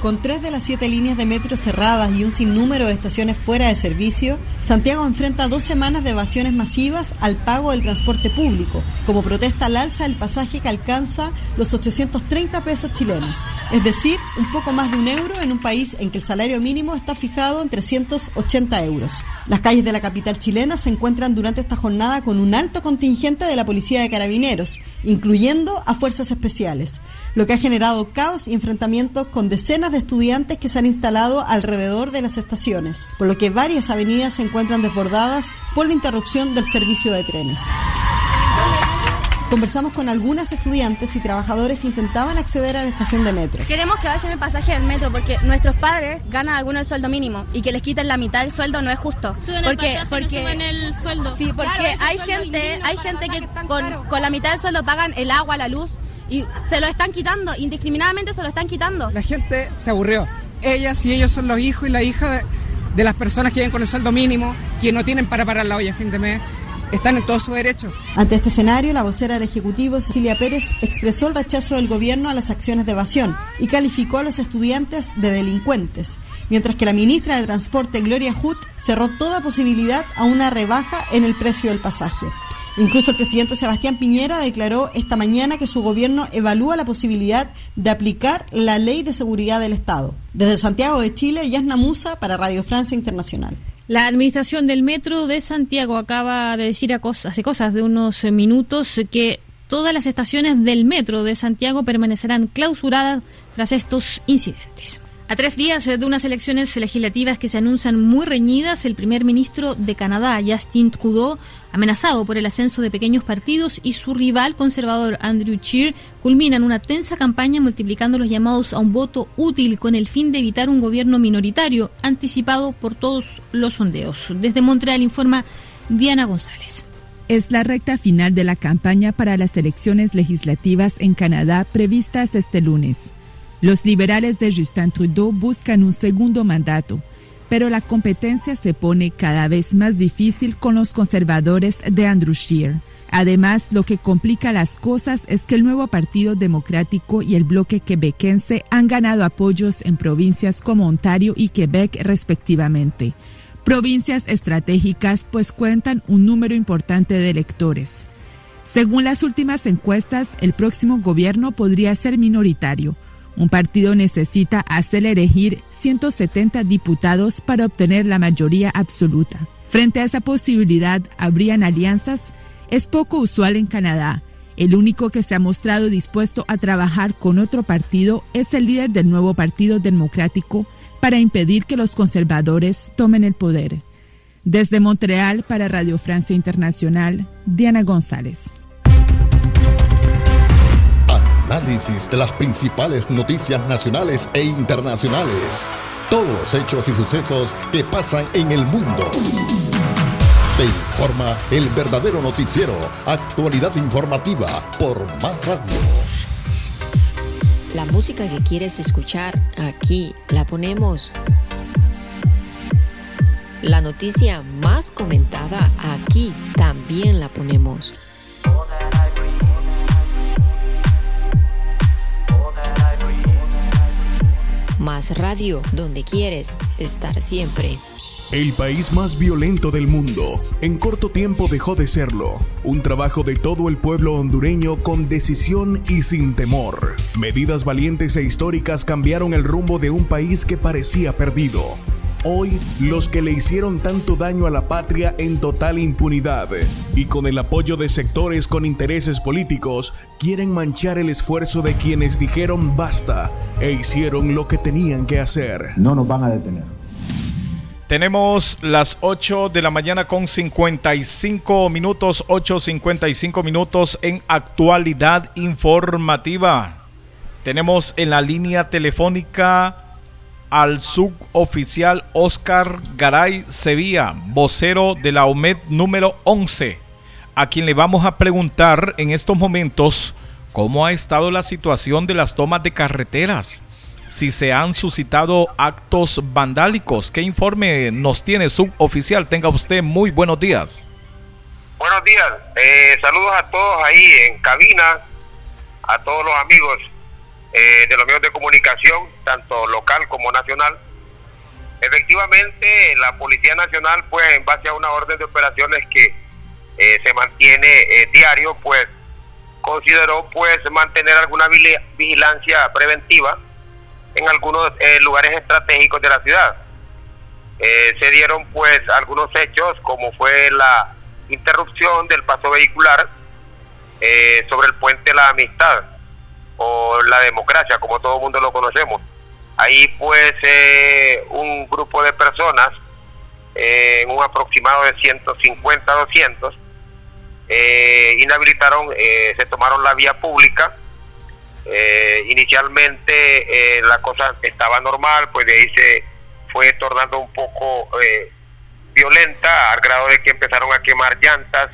Con tres de las siete líneas de metro cerradas y un sinnúmero de estaciones fuera de servicio, Santiago enfrenta dos semanas de evasiones masivas al pago del transporte público, como protesta al alza del pasaje que alcanza los 830 pesos chilenos, es decir, un poco más de un euro en un país en que el salario mínimo está fijado en 380 euros. Las calles de la capital chilena se encuentran durante esta jornada con un alto contingente de la Policía de Carabineros, incluyendo a fuerzas especiales, lo que ha generado caos y enfrentamientos con decenas de estudiantes que se han instalado alrededor de las estaciones, por lo que varias avenidas se encuentran desbordadas por la interrupción del servicio de trenes. Conversamos con algunas estudiantes y trabajadores que intentaban acceder a la estación de metro. Queremos que bajen el pasaje del metro porque nuestros padres ganan algunos el sueldo mínimo y que les quiten la mitad del sueldo no es justo. porque porque el sueldo. Sí, porque hay gente, hay gente que con, con la mitad del sueldo pagan el agua, la luz y se lo están quitando, indiscriminadamente se lo están quitando. La gente se aburrió. Ellas y ellos son los hijos y la hija de, las personas que viven con el sueldo mínimo, que no tienen para parar la olla a fin de mes. Están en todo su derecho. Ante este escenario, la vocera del Ejecutivo, Cecilia Pérez, expresó el rechazo del gobierno a las acciones de evasión y calificó a los estudiantes de delincuentes, mientras que la ministra de Transporte, Gloria Hutt, cerró toda posibilidad a una rebaja en el precio del pasaje. Incluso el presidente Sebastián Piñera declaró esta mañana que su gobierno evalúa la posibilidad de aplicar la ley de seguridad del Estado. Desde Santiago de Chile, Yasna Musa para Radio Francia Internacional. La administración del Metro de Santiago acaba de decir hace cosas de unos minutos que todas las estaciones del Metro de Santiago permanecerán clausuradas tras estos incidentes. A tres días de unas elecciones legislativas que se anuncian muy reñidas, el primer ministro de Canadá, Justin Trudeau, amenazado por el ascenso de pequeños partidos, y su rival conservador, Andrew Scheer, culminan una tensa campaña multiplicando los llamados a un voto útil con el fin de evitar un gobierno minoritario, anticipado por todos los sondeos. Desde Montreal informa Diana González. Es la recta final de la campaña para las elecciones legislativas en Canadá previstas este lunes. Los liberales de Justin Trudeau buscan un segundo mandato, pero la competencia se pone cada vez más difícil con los conservadores de Andrew Scheer. Además, lo que complica las cosas es que el nuevo Partido Democrático y el bloque quebequense han ganado apoyos en provincias como Ontario y Quebec respectivamente. Provincias estratégicas pues cuentan un número importante de electores. Según las últimas encuestas, el próximo gobierno podría ser minoritario, un partido necesita hacer elegir 170 diputados para obtener la mayoría absoluta. Frente a esa posibilidad, ¿habrían alianzas? Es poco usual en Canadá. El único que se ha mostrado dispuesto a trabajar con otro partido es el líder del nuevo Partido Democrático para impedir que los conservadores tomen el poder. Desde Montreal para Radio Francia Internacional, Diana González. Análisis de las principales noticias nacionales e internacionales. Todos los hechos y sucesos que pasan en el mundo. Te informa el verdadero noticiero, actualidad informativa por Más Radio. La música que quieres escuchar, aquí la ponemos. La noticia más comentada, aquí también la ponemos. Más radio, donde quieres estar siempre. El país más violento del mundo, en corto tiempo dejó de serlo. Un trabajo de todo el pueblo hondureño con decisión y sin temor. Medidas valientes e históricas cambiaron el rumbo de un país que parecía perdido. Hoy, los que le hicieron tanto daño a la patria en total impunidad y con el apoyo de sectores con intereses políticos, quieren manchar el esfuerzo de quienes dijeron basta e hicieron lo que tenían que hacer. No nos van a detener. Tenemos las 8 de la mañana con 55 minutos, 8.55 minutos en actualidad informativa. Tenemos en la línea telefónica al suboficial Oscar Garay Sevilla, vocero de la OMED número 11, a quien le vamos a preguntar en estos momentos cómo ha estado la situación de las tomas de carreteras si se han suscitado actos vandálicos. ¿Qué informe nos tiene suboficial? Tenga usted muy buenos días. Buenos días. Eh, saludos a todos ahí en cabina, a todos los amigos eh, de los medios de comunicación, tanto local como nacional. Efectivamente, la Policía Nacional, pues en base a una orden de operaciones que eh, se mantiene diario, pues consideró pues mantener alguna vigilancia preventiva en algunos eh, lugares estratégicos de la ciudad. Eh, se dieron pues algunos hechos como fue la interrupción del paso vehicular eh, sobre el puente La Amistad o la democracia como todo el mundo lo conocemos. Ahí pues un grupo de personas, en un aproximado de 150 200, inhabilitaron, se tomaron la vía pública eh, inicialmente eh, la cosa estaba normal, pues de ahí se fue tornando un poco eh, violenta al grado de que empezaron a quemar llantas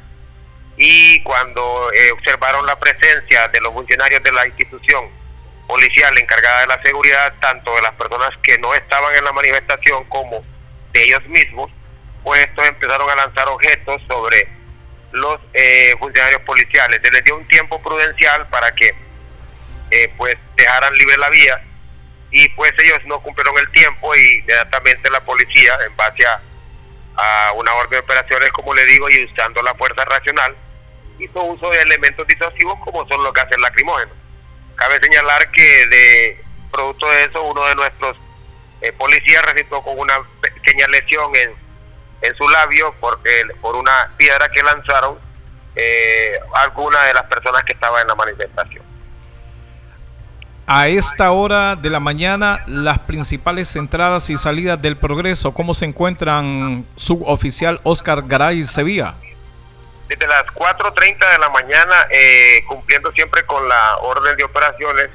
y cuando observaron la presencia de los funcionarios de la institución policial encargada de la seguridad, tanto de las personas que no estaban en la manifestación como de ellos mismos, pues estos empezaron a lanzar objetos sobre los funcionarios policiales. Se les dio un tiempo prudencial para que eh, pues dejaran libre la vía y pues ellos no cumplieron el tiempo y inmediatamente la policía en base a, una orden de operaciones como le digo y usando la fuerza racional hizo uso de elementos disuasivos como son los gases lacrimógenos cabe señalar que de producto de eso uno de nuestros eh, policías resultó con una pequeña lesión en, en su labio porque por una piedra que lanzaron eh, alguna de las personas que estaban en la manifestación a esta hora de la mañana, las principales entradas y salidas del progreso, ¿cómo se encuentran suboficial Oscar Garay Sevilla? Desde las 4.30 de la mañana, eh, cumpliendo siempre con la orden de operaciones,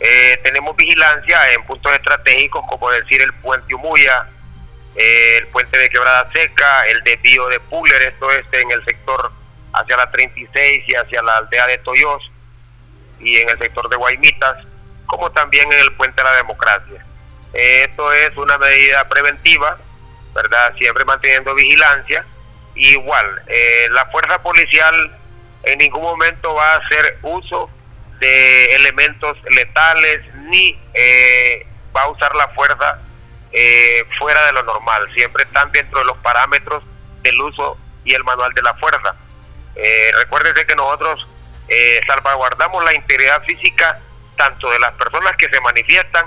eh, tenemos vigilancia en puntos estratégicos como decir el puente Umuya, eh, el puente de Quebrada Seca, el desvío de Pugler, esto es en el sector hacia la 36 y hacia la aldea de Toyos y en el sector de Guaymitas, como también en el Puente de la Democracia. Esto es una medida preventiva, ¿verdad? Siempre manteniendo vigilancia. Igual, eh, la fuerza policial en ningún momento va a hacer uso de elementos letales ni eh, va a usar la fuerza eh, fuera de lo normal. Siempre están dentro de los parámetros del uso y el manual de la fuerza. Eh, que nosotros eh, salvaguardamos la integridad física tanto de las personas que se manifiestan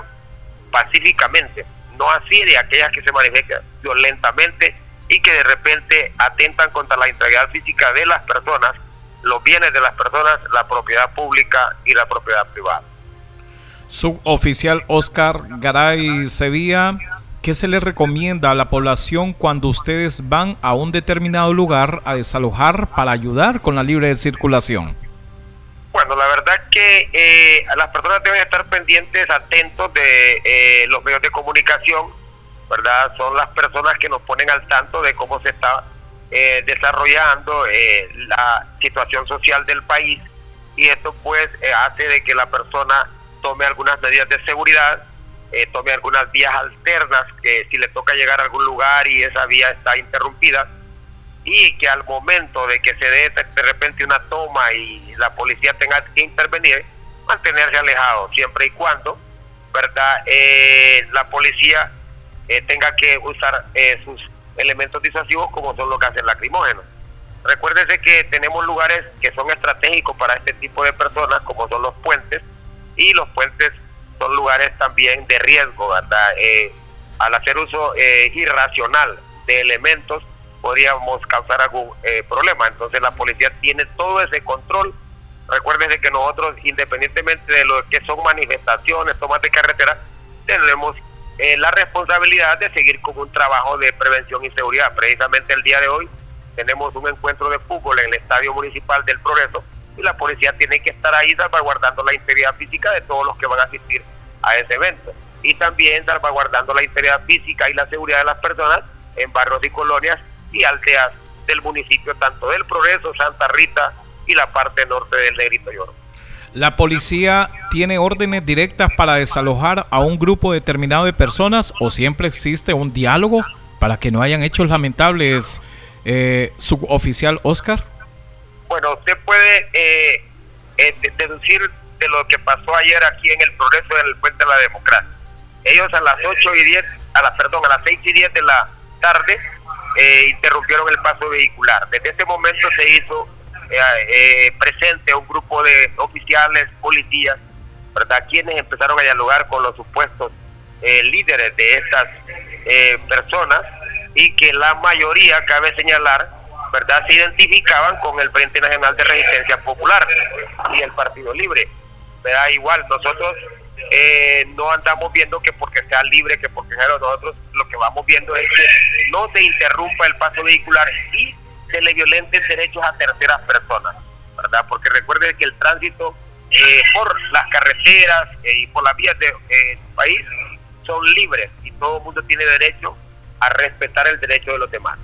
pacíficamente, no así de aquellas que se manifiestan violentamente y que de repente atentan contra la integridad física de las personas, los bienes de las personas, la propiedad pública y la propiedad privada. Suboficial Oscar Garay Sevilla, ¿qué se le recomienda a la población cuando ustedes van a un determinado lugar a desalojar para ayudar con la libre circulación? Bueno, la verdad que eh, las personas deben estar pendientes, atentos de eh, los medios de comunicación, ¿verdad? Son las personas que nos ponen al tanto de cómo se está eh, desarrollando eh, la situación social del país y esto pues hace de que la persona tome algunas medidas de seguridad, tome algunas vías alternas, que si le toca llegar a algún lugar y esa vía está interrumpida, y que al momento de que se dé de repente una toma y la policía tenga que intervenir, mantenerse alejado, siempre y cuando, ¿verdad? Eh, la policía eh, tenga que usar eh, sus elementos disuasivos como son los gases lacrimógenos. Recuérdese que tenemos lugares que son estratégicos para este tipo de personas, como son los puentes, y los puentes son lugares también de riesgo, ¿verdad? al hacer uso irracional de elementos, podríamos causar algún eh, problema. Entonces la policía tiene todo ese control. Recuérdense que nosotros, independientemente de lo que son manifestaciones, tomas de carretera, tenemos eh, la responsabilidad de seguir con un trabajo de prevención y seguridad. Precisamente el día de hoy tenemos un encuentro de fútbol en el Estadio Municipal del Progreso y la policía tiene que estar ahí salvaguardando la integridad física de todos los que van a asistir a ese evento y también salvaguardando la integridad física y la seguridad de las personas en barrios y colonias y aldeas del municipio, tanto del Progreso, Santa Rita y la parte norte del Negrito Lloro. ¿La policía tiene órdenes directas para desalojar a un grupo determinado de personas o siempre existe un diálogo para que no hayan hechos lamentables, eh, suboficial Oscar? Bueno, usted puede eh, eh, deducir de lo que pasó ayer aquí en el Progreso en el Puente de la Democracia. Ellos a las 8 y 10, a la, perdón, a las 6 y 10 de la tarde eh, interrumpieron el paso vehicular. Desde ese momento se hizo eh, eh, presente un grupo de oficiales, policías, ¿verdad? quienes empezaron a dialogar con los supuestos líderes de estas personas y que la mayoría, cabe señalar, ¿verdad? se identificaban con el Frente Nacional de Resistencia Popular y el Partido Libre. ¿verdad? Igual, nosotros eh, no andamos viendo que porque sea libre, que porque sea nosotros lo que vamos viendo es que no se interrumpa el paso vehicular y se le violenten derechos a terceras personas, ¿verdad? Porque recuerde que el tránsito eh, por las carreteras eh, y por las vías del país son libres y todo el mundo tiene derecho a respetar el derecho de los demás.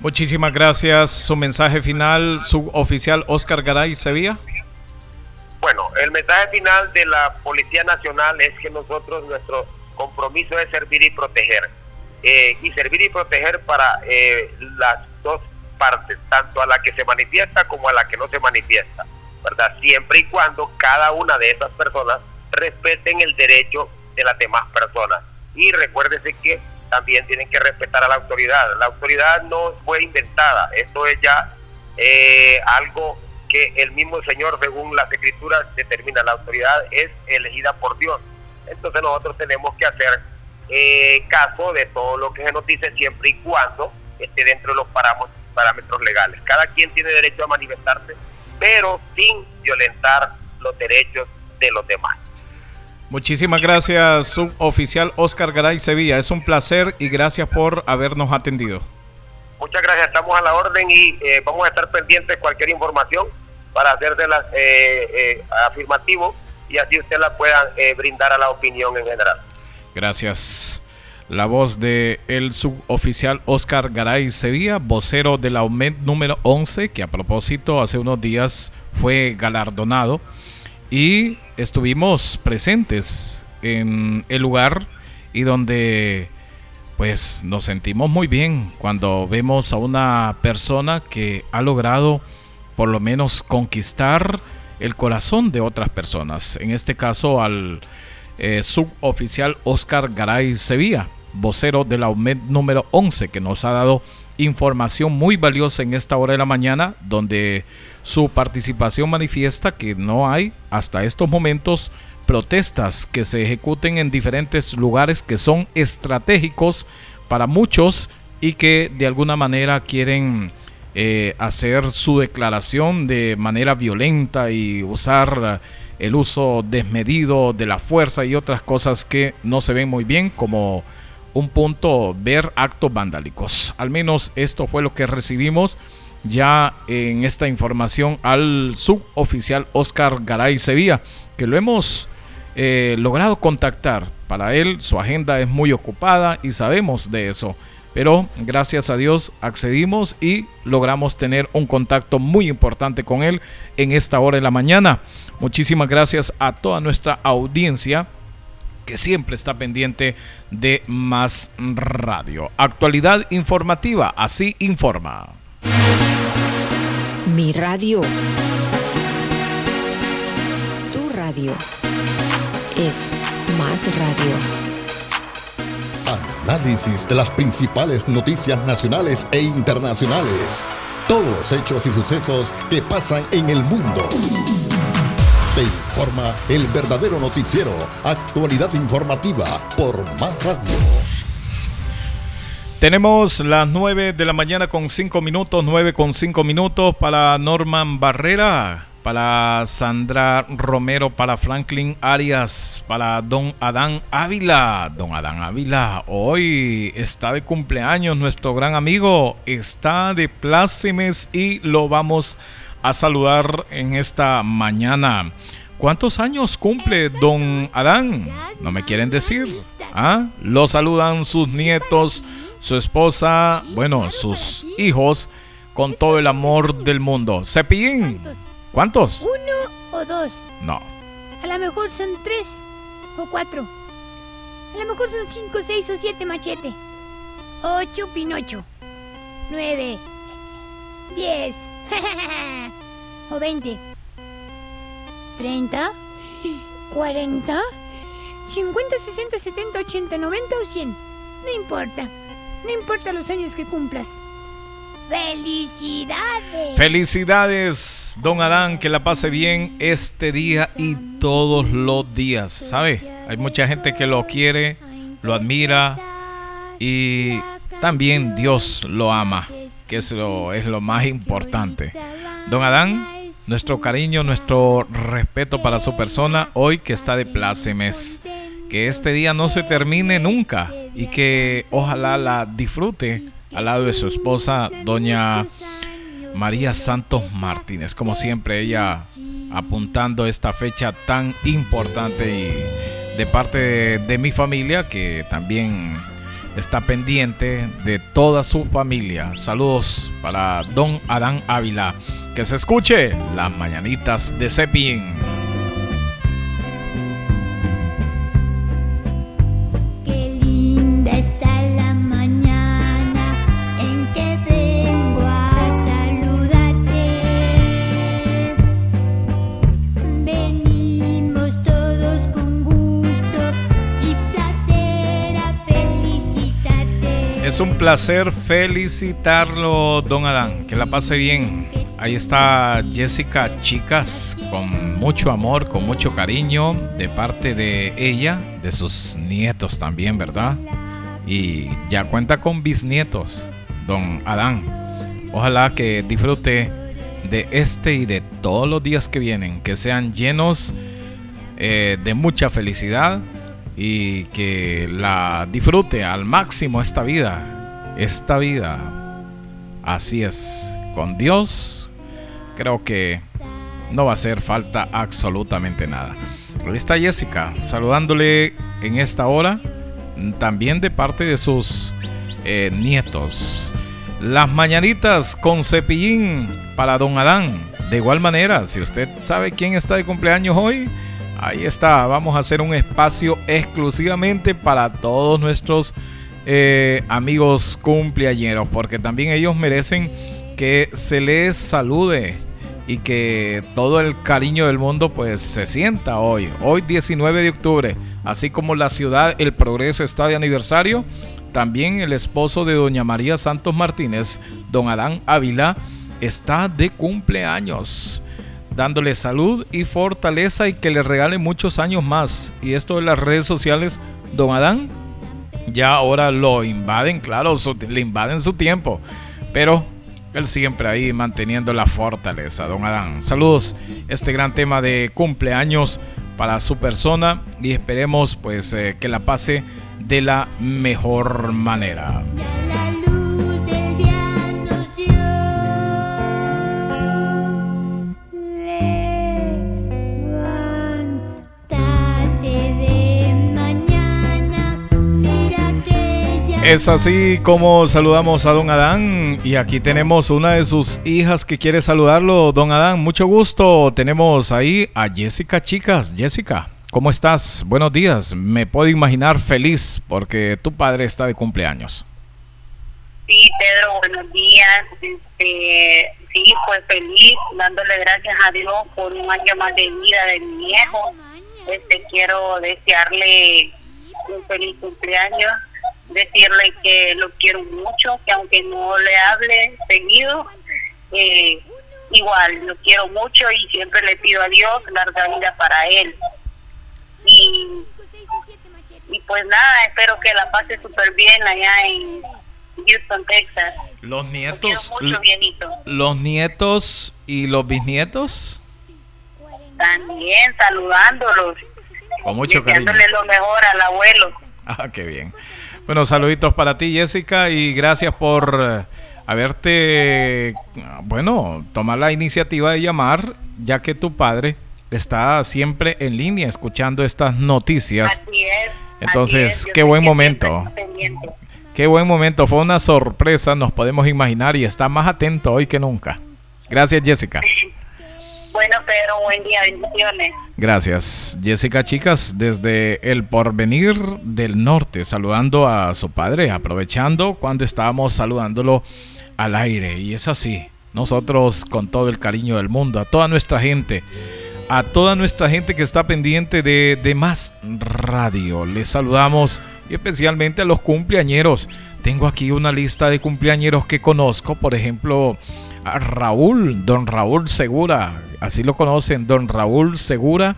Muchísimas gracias. Su mensaje final, suboficial Oscar Garay Sevilla. Bueno, el mensaje final de la Policía Nacional es que nosotros, nuestro compromiso es servir y proteger. Eh, y servir y proteger para eh, las partes, tanto a la que se manifiesta como a la que no se manifiesta, ¿verdad? Siempre y cuando cada una de esas personas respeten el derecho de las demás personas. Y recuérdese que también tienen que respetar a la autoridad. La autoridad no fue inventada, esto es ya eh, algo que el mismo Señor, según las escrituras, determina. La autoridad es elegida por Dios. Entonces nosotros tenemos que hacer eh, caso de todo lo que se nos dice siempre y cuando esté dentro de los parámetros legales. Cada quien tiene derecho a manifestarse, pero sin violentar los derechos de los demás. Muchísimas gracias, suboficial Oscar Garay Sevilla. Es un placer y gracias por habernos atendido. Muchas gracias, estamos a la orden y eh, vamos a estar pendientes de cualquier información para hacérsela eh, eh, afirmativo y así usted la pueda eh, brindar a la opinión en general. Gracias. La voz de el suboficial Oscar Garay Sevilla, vocero de la OMED número 11, que a propósito hace unos días fue galardonado y estuvimos presentes en el lugar y donde pues nos sentimos muy bien cuando vemos a una persona que ha logrado por lo menos conquistar el corazón de otras personas. En este caso al eh, suboficial Oscar Garay Sevilla, vocero de la número 11, que nos ha dado información muy valiosa en esta hora de la mañana, donde su participación manifiesta que no hay hasta estos momentos protestas que se ejecuten en diferentes lugares que son estratégicos para muchos y que de alguna manera quieren eh, hacer su declaración de manera violenta y usar el uso desmedido de la fuerza y otras cosas que no se ven muy bien como un punto ver actos vandálicos. Al menos esto fue lo que recibimos ya en esta información al suboficial Oscar Garay Sevilla, que lo hemos eh, logrado contactar. Para él su agenda es muy ocupada y sabemos de eso. Pero gracias a Dios accedimos y logramos tener un contacto muy importante con él en esta hora de la mañana. Muchísimas gracias a toda nuestra audiencia que siempre está pendiente de más radio. Actualidad informativa, así informa. Mi radio. Tu radio. Es más radio. Análisis de las principales noticias nacionales e internacionales. Todos los hechos y sucesos que pasan en el mundo. Te informa el verdadero noticiero. Actualidad informativa por Más Radio. Tenemos las 9 de la mañana con 5 minutos, 9 con 5 minutos para Norman Barrera para Sandra Romero, para Franklin Arias, para Don Adán Ávila. Don Adán Ávila, hoy está de cumpleaños nuestro gran amigo, está de plácemes y lo vamos a saludar en esta mañana. ¿Cuántos años cumple don Adán? No me quieren decir. ¿Ah? Lo saludan sus nietos, su esposa, bueno, sus hijos, con todo el amor del mundo. Cepillín. ¿Cuántos? ¿Uno o dos? No. A lo mejor son tres o cuatro. A lo mejor son cinco, seis o siete machete. Ocho pinocho. Nueve. Diez. O veinte. Treinta. Cuarenta. Cincuenta, sesenta, setenta, ochenta, noventa o cien. No importa. No importa los años que cumplas. ¡Felicidades! Felicidades, don Adán, que la pase bien este día y todos los días, ¿sabe? Hay mucha gente que lo quiere, lo admira y también Dios lo ama, que eso es lo más importante. Don Adán, nuestro cariño, nuestro respeto para su persona, hoy que está de plácemes. Que este día no se termine nunca y que ojalá la disfrute al lado de su esposa, doña María Santos Martínez. Como siempre, ella apuntando esta fecha tan importante y de parte de, mi familia que también está pendiente de toda su familia. Saludos para don Adán Ávila. Que se escuche las mañanitas de Cepín. Un placer felicitarlo, don Adán. Que la pase bien. Ahí está Jessica Chicas, con mucho amor, con mucho cariño de parte de ella, de sus nietos también, ¿verdad? Y ya cuenta con bisnietos, don Adán. Ojalá que disfrute de este y de todos los días que vienen, que sean llenos eh, de mucha felicidad y que la disfrute al máximo esta vida. Esta vida. Así es. Con Dios creo que no va a hacer falta absolutamente nada. Ahí está Jessica saludándole en esta hora. También de parte de sus eh, nietos. Las mañanitas con cepillín para don Adán. De igual manera, si usted sabe quién está de cumpleaños hoy, Ahí está, vamos a hacer un espacio exclusivamente para todos nuestros eh, amigos cumpleañeros, porque también ellos merecen que se les salude y que todo el cariño del mundo pues se sienta hoy, hoy 19 de octubre, así como la ciudad El Progreso está de aniversario, también el esposo de doña María Santos Martínez, don Adán Ávila, está de cumpleaños dándole salud y fortaleza y que le regale muchos años más. Y esto de las redes sociales, don Adán, ya ahora lo invaden, claro, le invaden su tiempo, pero él siempre ahí manteniendo la fortaleza, don Adán. Saludos, este gran tema de cumpleaños para su persona y esperemos pues eh, que la pase de la mejor manera. Es así como saludamos a don Adán y aquí tenemos una de sus hijas que quiere saludarlo. Don Adán, mucho gusto. Tenemos ahí a Jessica Chicas. Jessica, ¿cómo estás? Buenos días. Me puedo imaginar feliz porque tu padre está de cumpleaños. Sí, Pedro, buenos días. Este, sí, pues feliz, dándole gracias a Dios por un año más de vida de mi viejo. Este, quiero desearle un feliz cumpleaños decirle que lo quiero mucho, que aunque no le hable seguido, eh, igual lo quiero mucho y siempre le pido a Dios larga vida para él. Y, y pues nada, espero que la pase súper bien allá en Houston, Texas. Los nietos, los nietos y los bisnietos. También saludándolos. Con mucho cariño. lo mejor al abuelo. Ah, qué bien. Bueno, saluditos para ti, Jessica, y gracias por eh, haberte, bueno, tomar la iniciativa de llamar, ya que tu padre está siempre en línea escuchando estas noticias. Así es. Entonces, qué buen momento. Qué buen momento, fue una sorpresa, nos podemos imaginar, y está más atento hoy que nunca. Gracias, Jessica. Bueno, Pedro, buen día, bendiciones. Gracias. Jessica, chicas, desde el porvenir del norte, saludando a su padre, aprovechando cuando estábamos saludándolo al aire. Y es así, nosotros con todo el cariño del mundo, a toda nuestra gente, a toda nuestra gente que está pendiente de, de más radio, les saludamos y especialmente a los cumpleañeros. Tengo aquí una lista de cumpleañeros que conozco, por ejemplo, Raúl, don Raúl Segura, así lo conocen, don Raúl Segura.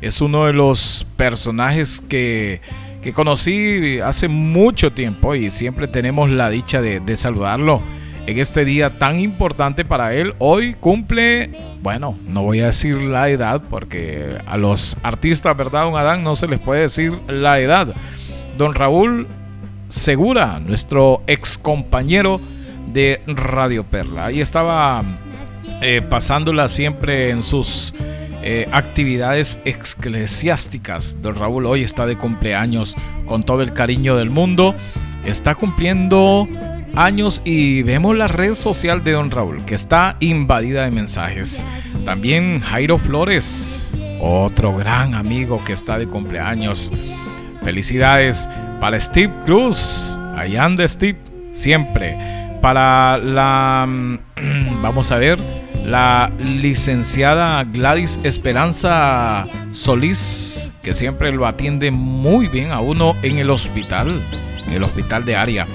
Es uno de los personajes que, que conocí hace mucho tiempo y siempre tenemos la dicha de, de saludarlo en este día tan importante para él. Hoy cumple, bueno, no voy a decir la edad porque a los artistas, ¿verdad, don Adán? No se les puede decir la edad. Don Raúl Segura, nuestro ex compañero de Radio Perla. Ahí estaba eh, pasándola siempre en sus eh, actividades eclesiásticas. Don Raúl hoy está de cumpleaños con todo el cariño del mundo. Está cumpliendo años y vemos la red social de Don Raúl que está invadida de mensajes. También Jairo Flores, otro gran amigo que está de cumpleaños. Felicidades para Steve Cruz. Allá anda Steve, siempre para la, mm, vamos a ver, la licenciada Gladys Esperanza Solís, que siempre lo atiende muy bien a uno en el hospital, en el hospital de área.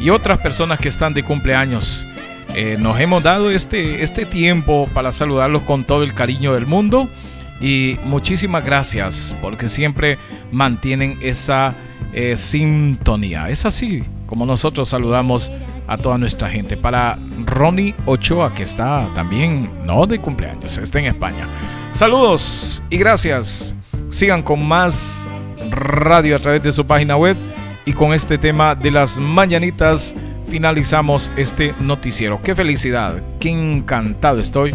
Y otras personas que están de cumpleaños. Eh, nos hemos dado este, este tiempo para saludarlos con todo el cariño del mundo. Y muchísimas gracias porque siempre mantienen esa eh, sintonía. Es así como nosotros saludamos a toda nuestra gente. Para Ronnie Ochoa, que está también, no de cumpleaños, está en España. Saludos y gracias. Sigan con más radio a través de su página web. Y con este tema de las mañanitas finalizamos este noticiero. Qué felicidad, qué encantado estoy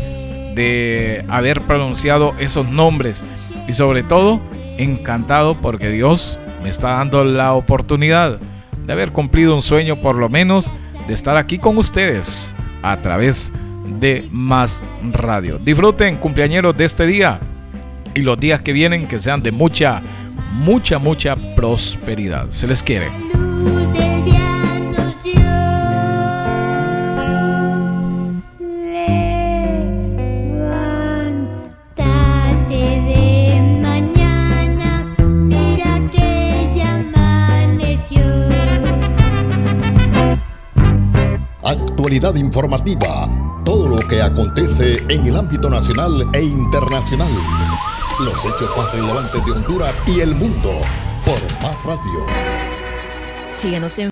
de haber pronunciado esos nombres. Y sobre todo, encantado porque Dios me está dando la oportunidad de haber cumplido un sueño por lo menos de estar aquí con ustedes a través de Más Radio. Disfruten, cumpleañeros, de este día y los días que vienen que sean de mucha, mucha, mucha prosperidad. Se les quiere. Informativa, todo lo que acontece en el ámbito nacional e internacional. Los hechos más relevantes de Honduras y el mundo por Más Radio. Síguenos en